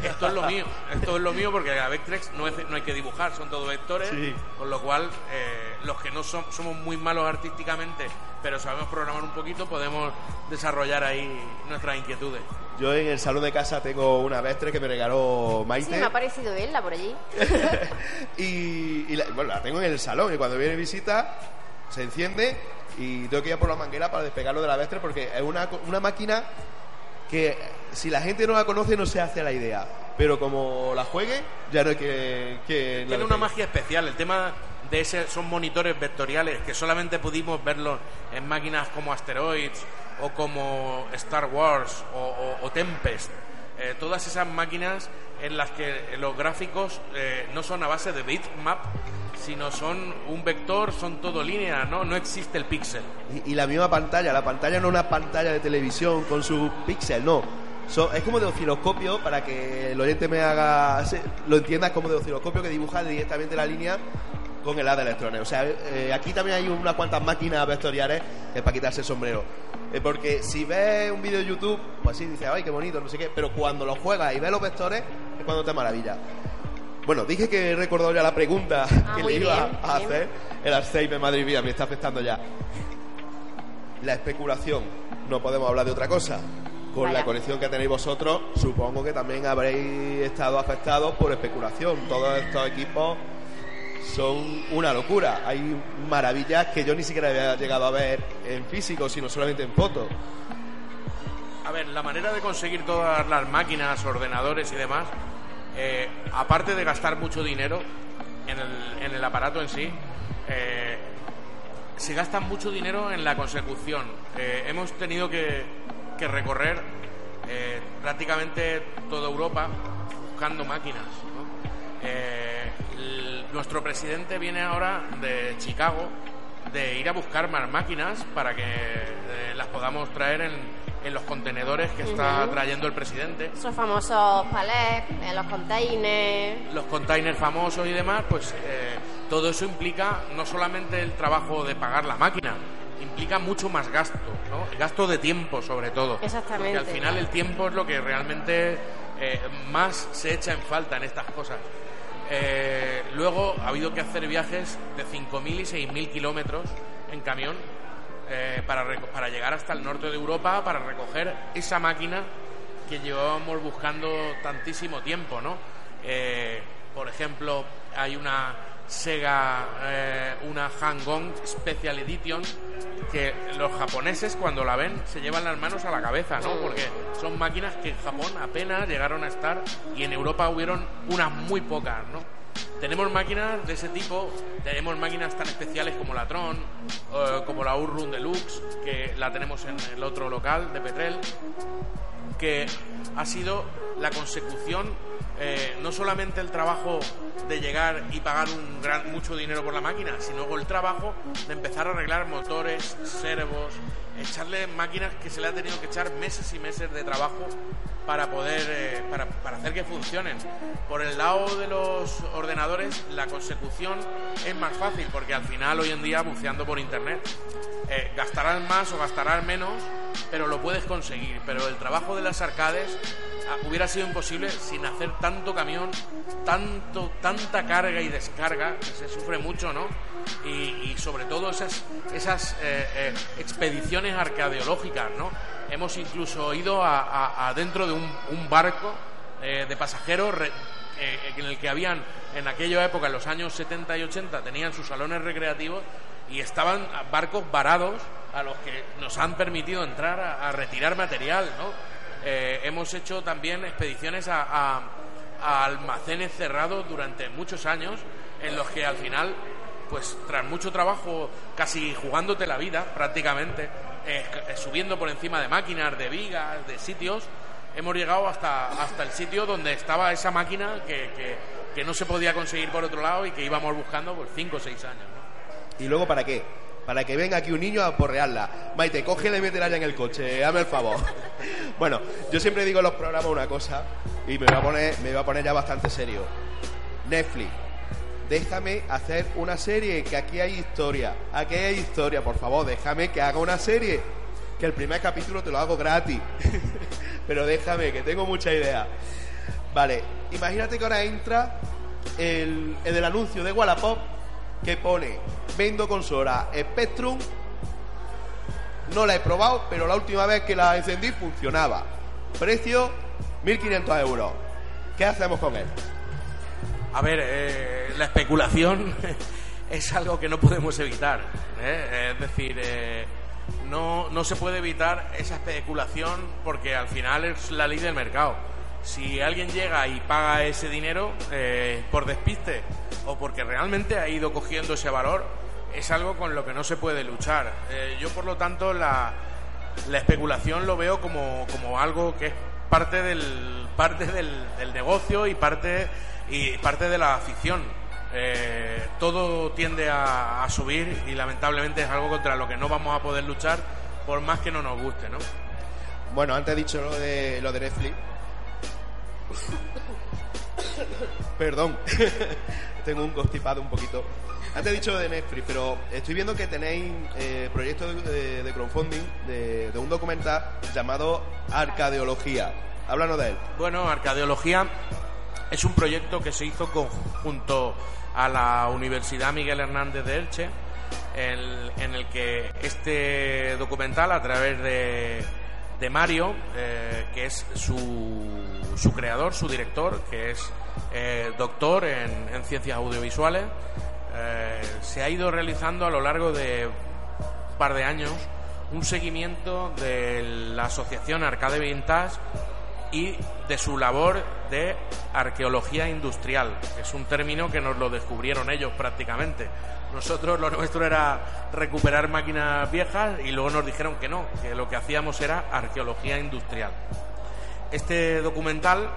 esto es lo mío, esto es lo mío porque la Vectrex no, es- no hay que dibujar, son todo vectores, Sí. con lo cual eh, los que no som- somos muy malos artísticamente, pero sabemos programar un poquito, podemos desarrollar ahí nuestras inquietudes. Yo en el salón de casa tengo una Vectre que me regaló Sí, Maite. me ha parecido verla por allí. *laughs* y y la, bueno, la tengo en el salón y cuando viene visita se enciende y tengo que ir a por la manguera para despegarlo de la Vectre porque es una, una máquina que si la gente no la conoce no se hace la idea. Pero como la juegue, ya no hay que... que Tiene una magia especial. El tema de ese son monitores vectoriales que solamente pudimos verlos en máquinas como Asteroids o como Star Wars o, o- o Tempest. Eh, todas esas máquinas en las que los gráficos eh, no son a base de bitmap, sino son un vector, son todo línea, ¿no? No existe el píxel. Y, la misma pantalla, la pantalla no es una pantalla de televisión con su píxel, no. Es como de osciloscopio, para que el oyente me haga, lo entienda, es como de osciloscopio que dibuja directamente la línea con el haz de electrones. O sea, eh, aquí también hay unas cuantas máquinas vectoriales es para quitarse el sombrero. Eh, porque si ves un vídeo de YouTube, pues sí, dices, ay, qué bonito, no sé qué, pero cuando lo juegas y ves los vectores, es cuando te maravilla. Bueno, dije que he recordado ya la pregunta Ah, que le iba bien, a bien. hacer. El Alzheimer, madre mía, me está afectando ya. La especulación, no podemos hablar de otra cosa. Con Vaya. la conexión que tenéis vosotros, supongo que también habréis estado afectados por especulación. Todos estos equipos son una locura. Hay maravillas que yo ni siquiera había llegado a ver en físico, sino solamente en fotos. A ver, la manera de conseguir todas las máquinas, ordenadores y demás, eh, aparte de gastar mucho dinero en el, en el aparato en sí, eh, se gasta mucho dinero en la consecución. Eh, hemos tenido que, que recorrer eh, prácticamente toda Europa buscando máquinas. nuestro presidente viene ahora de Chicago de ir a buscar más máquinas para que las podamos traer en, en los contenedores que está trayendo el presidente Esos famosos palets, en los containers. los containers famosos y demás, pues eh, todo eso implica no solamente el trabajo de pagar la máquina, implica mucho más gasto, ¿no? Gasto de tiempo sobre todo. Exactamente. Porque al final el tiempo es lo que realmente eh, más se echa en falta en estas cosas. Eh, luego ha habido que hacer viajes de 5.000 y 6.000 kilómetros en camión eh, para, para llegar hasta el norte de Europa para recoger esa máquina que llevábamos buscando tantísimo tiempo, ¿no? Eh, por ejemplo, hay una Sega, eh, una Hang-On Special Edition que los japoneses cuando la ven se llevan las manos a la cabeza, ¿no? Porque son máquinas que en Japón apenas llegaron a estar y en Europa hubieron unas muy pocas, ¿no? Tenemos máquinas de ese tipo, tenemos máquinas tan especiales como la Tron, eh, como la Urrun Deluxe, que la tenemos en el otro local de Petrel, que ha sido la consecución eh, no solamente el trabajo de llegar y pagar un gran mucho dinero por la máquina, sino el trabajo de empezar a arreglar motores, servos, echarle máquinas que se le ha tenido que echar meses y meses de trabajo para poder eh, para, para hacer que funcionen. Por el lado de los ordenadores, la consecución es más fácil porque al final hoy en día buceando por internet eh, gastarás más o gastarás menos, pero lo puedes conseguir. Pero el trabajo de las arcades hubiera sido imposible sin hacer tanto camión, tanto, tanta carga y descarga, que se sufre mucho, ¿no? Y, sobre todo esas, esas eh, eh, expediciones arqueológicas, ¿no? Hemos incluso ido a, dentro de un, barco eh, de pasajeros en el que habían en aquella época, en los años 70 y 80, tenían sus salones recreativos y estaban barcos varados a los que nos han permitido entrar a, a retirar material, ¿no? Eh, hemos hecho también expediciones a, almacenes cerrados durante muchos años en los que al final pues tras mucho trabajo, casi jugándote la vida prácticamente, subiendo por encima de máquinas, de vigas, de sitios, hemos llegado hasta, hasta el sitio donde estaba esa máquina que, que- no se podía conseguir por otro lado y que íbamos buscando por 5 o 6 años. ¿Y luego para qué? Para que venga aquí un niño a porrearla. Maite, cógela y métela ya en el coche, hazme el favor. *laughs* bueno, yo siempre digo en los programas una cosa y me voy a poner, me voy a poner ya bastante serio. Netflix, déjame hacer una serie, que aquí hay historia. Aquí hay historia, por favor, déjame que haga una serie. Que el primer capítulo te lo hago gratis. *laughs* Pero déjame, que tengo mucha idea. Vale, imagínate que ahora entra el, el anuncio de Wallapop que pone vendo consola Spectrum. No la he probado, pero la última vez que la encendí funcionaba. Precio 1.500 euros. ¿Qué hacemos con él? A ver, eh, la especulación *laughs* es algo que no podemos evitar. ¿eh? Es decir, eh, no, no se puede evitar esa especulación porque al final es la ley del mercado. Si alguien llega y paga ese dinero eh, por despiste o porque realmente ha ido cogiendo ese valor, es algo con lo que no se puede luchar. Eh, yo, por lo tanto, la, la especulación lo veo como, como algo que es parte del parte del, del negocio y parte y parte de la afición Eh, todo tiende a, a subir y lamentablemente es algo contra lo que no vamos a poder luchar por más que no nos guste no Bueno, antes he dicho lo de, lo de Netflix. *coughs* Perdón, *coughs* tengo un constipado un poquito. Antes he dicho de Netflix, pero estoy viendo que tenéis eh, proyectos de, crowdfunding de, un documental llamado Arcadeología. Háblanos de él. Bueno, Arcadeología es un proyecto que se hizo junto a la Universidad Miguel Hernández de Elche, el- en el que este documental, a través de, de Mario, eh, que es su, su creador, su director, que es eh, doctor en, en ciencias audiovisuales, eh, se ha ido realizando a lo largo de un par de años un seguimiento de la asociación Arcade Vintage y de su labor de arqueología industrial, que es un término que nos lo descubrieron ellos prácticamente. Nosotros lo nuestro era recuperar máquinas viejas y luego nos dijeron que no, que lo que hacíamos era arqueología industrial. Este documental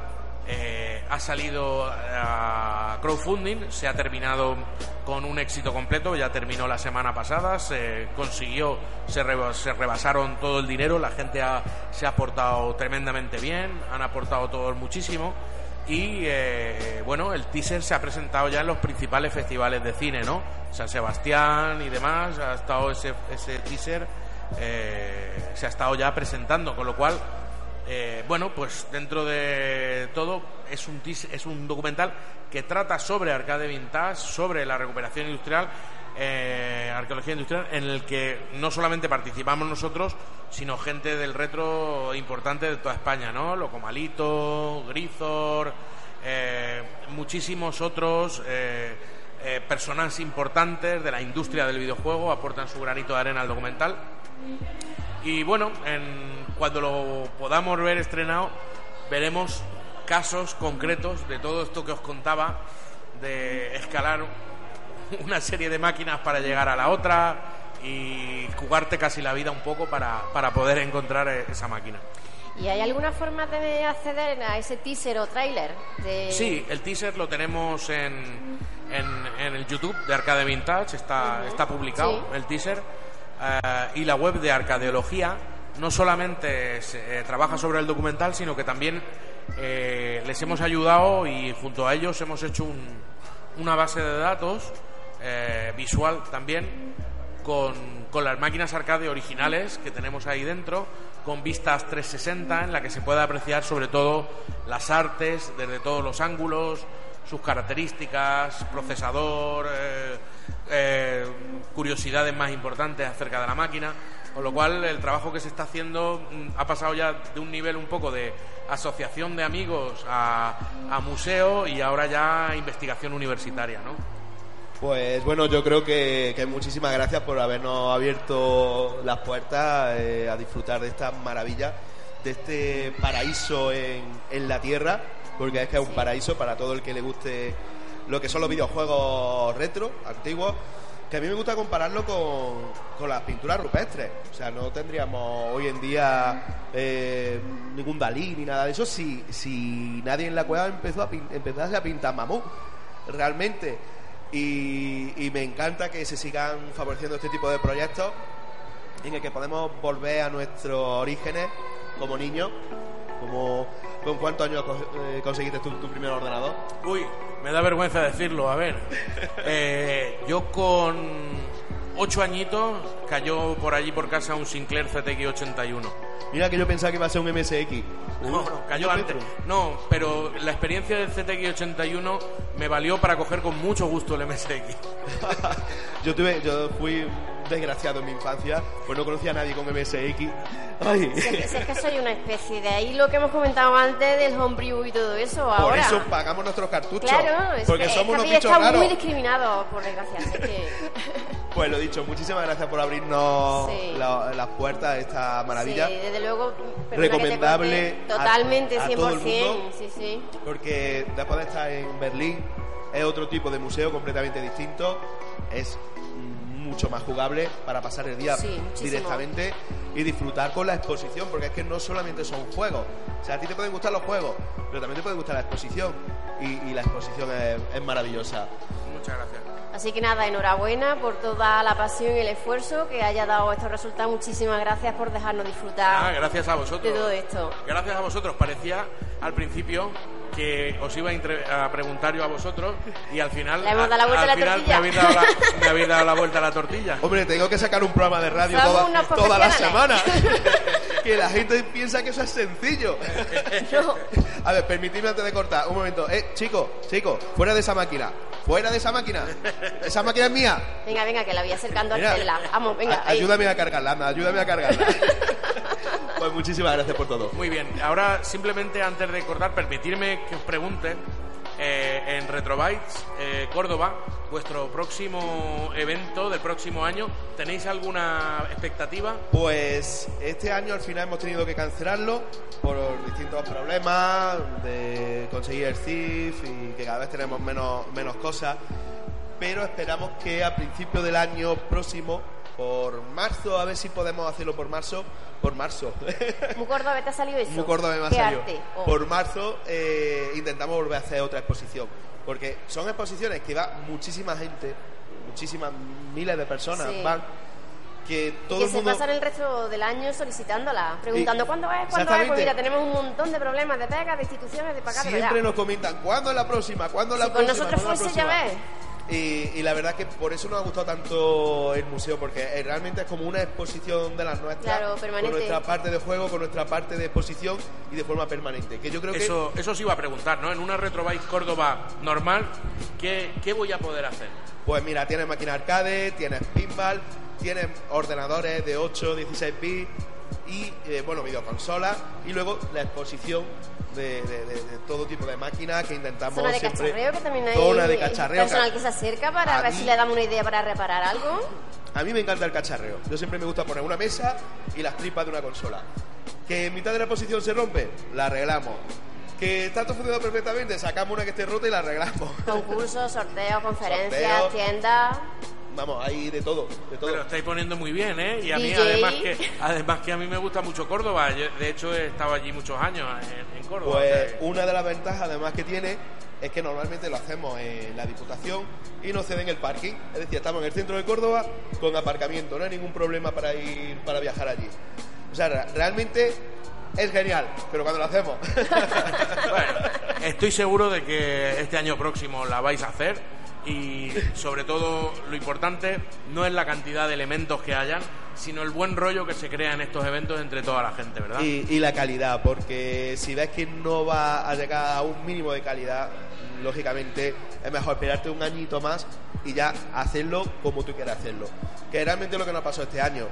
eh, ha salido a crowdfunding, se ha terminado con un éxito completo, ya terminó la semana pasada, se consiguió, se, reba- se rebasaron todo el dinero, la gente ha- se ha portado tremendamente bien, han aportado todos muchísimo y eh, bueno, el teaser se ha presentado ya en los principales festivales de cine, ¿no? San Sebastián y demás, ha estado ese, ese teaser, eh, se ha estado ya presentando, con lo cual eh, bueno, pues dentro de todo es un, es un documental que trata sobre arcade vintage, sobre la recuperación industrial, eh, arqueología industrial, en el que no solamente participamos nosotros, sino gente del retro importante de toda España, ¿no? Locomalito, Grizor, eh, muchísimos otros. eh, eh, personas importantes de la industria del videojuego aportan su granito de arena al documental. Y bueno, en- cuando lo podamos ver estrenado, veremos casos concretos de todo esto que os contaba, de escalar una serie de máquinas para llegar a la otra y jugarte casi la vida un poco para, para poder encontrar esa máquina. ¿Y hay alguna forma de acceder a ese teaser o tráiler? De... Sí, el teaser lo tenemos en, en, en el YouTube de Arcade Vintage, está, está publicado Sí. el teaser. eh, y la web de Arcadeología no solamente se- eh, trabaja sobre el documental, sino que también eh, les hemos ayudado y junto a ellos hemos hecho un- una base de datos eh, visual también con, con las máquinas arcade originales que tenemos ahí dentro, con vistas 360 en la que se puede apreciar sobre todo las artes desde todos los ángulos, sus características, procesador, eh, curiosidades más importantes acerca de la máquina. Con lo cual, el trabajo que se está haciendo mm, ha pasado ya de un nivel un poco de asociación de amigos a, a museo y ahora ya investigación universitaria, ¿no? Pues bueno, yo creo que, que muchísimas gracias por habernos abierto las puertas eh, a disfrutar de esta maravilla, de este paraíso en, en la tierra, porque es que es un paraíso para todo el que le guste lo que son los videojuegos retro, antiguos, que a mí me gusta compararlo con, con las pinturas rupestres. O sea, no tendríamos hoy en día eh, ningún Dalí ni nada de eso si, si nadie en la cueva empezó a empezase a pintar mamut realmente. Y, y me encanta que se sigan favoreciendo este tipo de proyectos en el que podemos volver a nuestros orígenes como niños. Como, ¿Con cuántos años eh, conseguiste tu, tu primer ordenador? Uy, me da vergüenza decirlo, a ver. Eh, yo con ocho añitos cayó por allí por casa un Sinclair CTX 81. Mira que yo pensaba que iba a ser un MSX. No, no, cayó ¿Un antes. No, pero la experiencia del CTX 81 me valió para coger con mucho gusto el MSX. *laughs* yo tuve, yo fui desgraciado en mi infancia, pues no conocía a nadie con MSX. Ay. Si es, que- si es que soy una especie de ahí lo que hemos comentado antes del homebrew y todo eso. Por ahora. eso pagamos nuestros cartuchos. Claro, es porque que, somos unos bichos raros. muy discriminados, por desgracia. así que- *laughs* Pues lo dicho, muchísimas gracias por abrirnos Sí. la- las puertas de esta maravilla. Sí, desde luego. Recomendable corte, a- Totalmente, a 100%. todo el mundo. Sí, sí. Porque después de estar en Berlín, es otro tipo de museo completamente distinto. Es mm, mucho más jugable para pasar el día Sí, directamente y disfrutar con la exposición, porque es que no solamente son juegos. O sea, a ti te pueden gustar los juegos, pero también te puede gustar la exposición. Y, y la exposición es, es maravillosa. Muchas gracias. Así que nada, enhorabuena por toda la pasión y el esfuerzo que haya dado estos resultados. Muchísimas gracias por dejarnos disfrutar Ah, gracias a de vosotros. todo esto. Gracias a vosotros. Parecía al principio que os iba a, a preguntar yo a vosotros y al final, Le hemos dado la vuelta al a la final tortilla. Me, habéis dado la, *laughs* me habéis dado la vuelta a la tortilla. Hombre, tengo que sacar un programa de radio toda, toda la semana. *laughs* que la gente piensa que eso es sencillo. No. A ver, permitidme antes de cortar, un momento. Eh, chico, chico, fuera de esa máquina. Fuera de esa máquina. Esa máquina es mía. Venga, venga, que la voy acercando a Mira, hacerla. Vamos, venga. a- ahí. ayúdame a cargarla, anda, ayúdame a cargarla. *laughs* pues muchísimas gracias por todo. Muy bien, ahora simplemente antes de cortar, permitirme que os pregunte eh, en Retrobytes eh, Córdoba, vuestro próximo evento del próximo año, ¿tenéis alguna expectativa? Pues este año al final hemos tenido que cancelarlo por distintos problemas de conseguir el CIF y que cada vez tenemos menos, menos cosas. Pero esperamos que a principio del año próximo, por marzo, a ver si podemos hacerlo por marzo. Por marzo. Muy Córdoba, ¿te ha salido eso? Muy Córdoba me ha ¿Qué salido. Oh. Por marzo eh, intentamos volver a hacer otra exposición. Porque son exposiciones que va muchísima gente, muchísimas miles de personas Sí. van, que todo y que el se mundo... pasan el resto del año solicitándola, preguntando Y- ¿cuándo es? ¿Cuándo es? Pues mira, tenemos un montón de problemas de pegas, de instituciones, de pagar, Siempre nos comentan, ¿cuándo es la próxima? ¿Cuándo es la Si con próxima? nosotros ¿Cuándo es fuese, ya próxima?". Y, y la verdad que por eso nos ha gustado tanto el museo, porque eh, realmente es como una exposición de las nuestras, Claro, permanente. con nuestra parte de juego, con nuestra parte de exposición y de forma permanente. Que yo creo que Eso, eso os iba a preguntar, ¿no? En una Retrobytes Córdoba normal, ¿qué, qué voy a poder hacer? Pues mira, tienes máquina arcade, tienes pinball, tienes ordenadores de 8, 16 bits y, eh, bueno, videoconsolas y luego la exposición de, de- de- de todo tipo de máquinas que intentamos Zona de siempre... cacharreo, que también hay Zona de cacharreo. personal que se acerca para A ver mí- si le damos una idea para reparar algo. A mí me encanta el cacharreo. Yo siempre me gusta poner una mesa y las tripas de una consola. Que en mitad de la posición se rompe, la arreglamos. Que está todo funcionando perfectamente, sacamos una que esté rota y la arreglamos. Concursos, sorteos, *laughs* conferencias, tiendas. Vamos, hay de todo, de todo. Pero estáis poniendo muy bien, ¿eh? Y a mí, DJ. además que, además que a mí me gusta mucho Córdoba. Yo, de hecho, he estado allí muchos años en, en Córdoba. o sea Pues una de las ventajas además que tiene es que normalmente lo hacemos en la Diputación y nos ceden el parking. Es decir, estamos en el centro de Córdoba con aparcamiento, no hay ningún problema para ir para viajar allí. O sea, re- realmente es genial, pero cuando lo hacemos. *laughs* Bueno, estoy seguro de que este año próximo la vais a hacer y sobre todo lo importante no es la cantidad de elementos que hayan, sino el buen rollo que se crea en estos eventos entre toda la gente, ¿verdad? y, la calidad, porque si ves que no va a llegar a un mínimo de calidad, lógicamente es mejor esperarte un añito más y ya hacerlo como tú quieras hacerlo. Que realmente lo que nos pasó este año.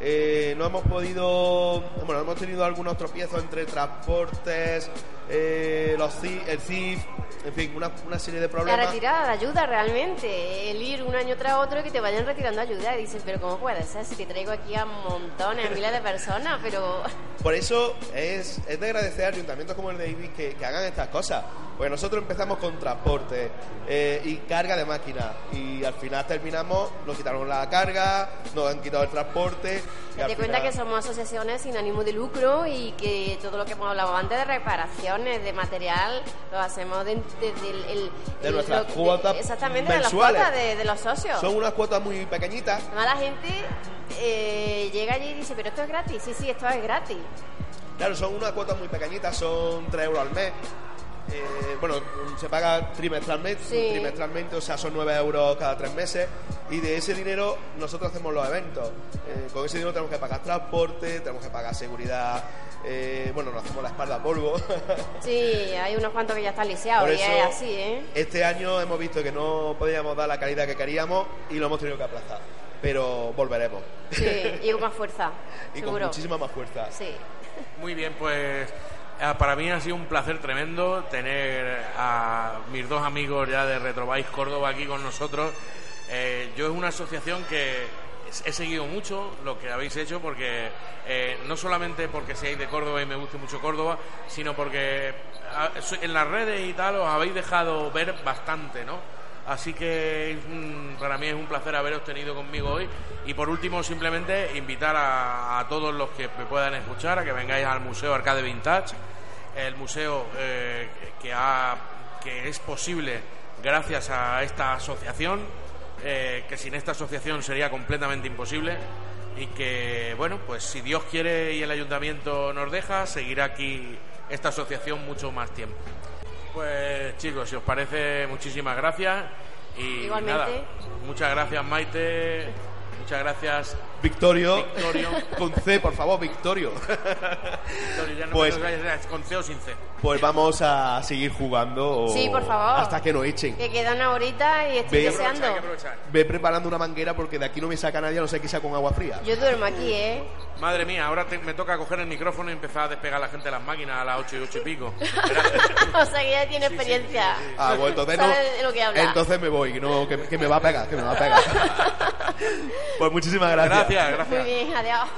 Eh, no hemos podido, bueno, hemos tenido algunos tropiezos entre transportes, eh, los CIF, el CIF, en fin, una, una serie de La problemas. retirada de ayuda realmente, el ir un año tras otro y que te vayan retirando ayuda y dices, pero ¿cómo puede ser? Si te traigo aquí a montones, miles de personas, pero *laughs* Por eso es, es de agradecer a ayuntamientos como el de Ibis que, que hagan estas cosas. Porque nosotros empezamos con transporte eh, y carga de máquinas y al final terminamos, nos quitaron la carga, nos han quitado el transporte. y al date cuenta final- que somos asociaciones sin ánimo de lucro y que todo lo que hemos hablado antes de de material, lo hacemos de- desde el, el- De el- nuestras lo- cuotas Exactamente, de las mensuales. cuotas de, los socios. Son unas cuotas muy pequeñitas. Además la gente eh, llega allí y dice, pero esto es gratis. Sí, sí, esto es gratis. Claro, son unas cuotas muy pequeñitas, son 3 euros al mes. Eh, bueno, se paga trimestralmente, Sí. trimestralmente, o sea, son 9 euros cada tres meses. Y de ese dinero nosotros hacemos los eventos. Eh, con ese dinero tenemos que pagar transporte, tenemos que pagar seguridad. Eh, bueno, nos hacemos la espalda a polvo. *laughs* Sí, hay unos cuantos que ya están lisiados Por y eso, es así, ¿eh? este año hemos visto que no podíamos dar la calidad que queríamos y lo hemos tenido que aplazar. Pero volveremos. Sí, *laughs* y con más fuerza, y con muchísima más fuerza. Sí. Muy bien, pues ah, para mí ha sido un placer tremendo tener a mis dos amigos ya de Retrobike Córdoba aquí con nosotros. Eh, yo es una asociación que he seguido mucho lo que habéis hecho porque eh, no solamente porque seáis de Córdoba y me guste mucho Córdoba, sino porque ah, en las redes y tal os habéis dejado ver bastante, ¿no? Así que un- para mí es un placer haberos tenido conmigo hoy. Y por último, simplemente invitar a, a todos los que me puedan escuchar a que vengáis al Museo Arcade Vintage, el museo eh, que, ha, que es posible gracias a esta asociación, eh, que sin esta asociación sería completamente imposible. Y que, bueno, pues si Dios quiere y el ayuntamiento nos deja, seguirá aquí esta asociación mucho más tiempo. Pues chicos, si os parece, muchísimas gracias. Y Igualmente. nada, muchas gracias Maite, muchas gracias Victorio. Victorio. *laughs* Con C, por favor, Victorio. Victorio, ya no Pues- me con C o sin C. Pues vamos a seguir jugando. o- Sí, por favor. Hasta que nos echen. Que queda una horita y estoy Ve- deseando. Hay que aprovechar. Ve preparando una manguera porque de aquí no me saca nadie, a no sé que sea con agua fría. Yo duermo aquí, ¿eh? Madre mía, ahora te- me toca coger el micrófono y empezar a despegar a la gente de las máquinas a las 8 y 8 y pico. *laughs* o sea que ya tiene experiencia. Ah, bueno, entonces no. Sabe de lo que habla. Entonces me voy, que, no, que, que me va a pegar, que me va a pegar. *laughs* pues muchísimas gracias. Gracias, Muy gracias. bien, adiós.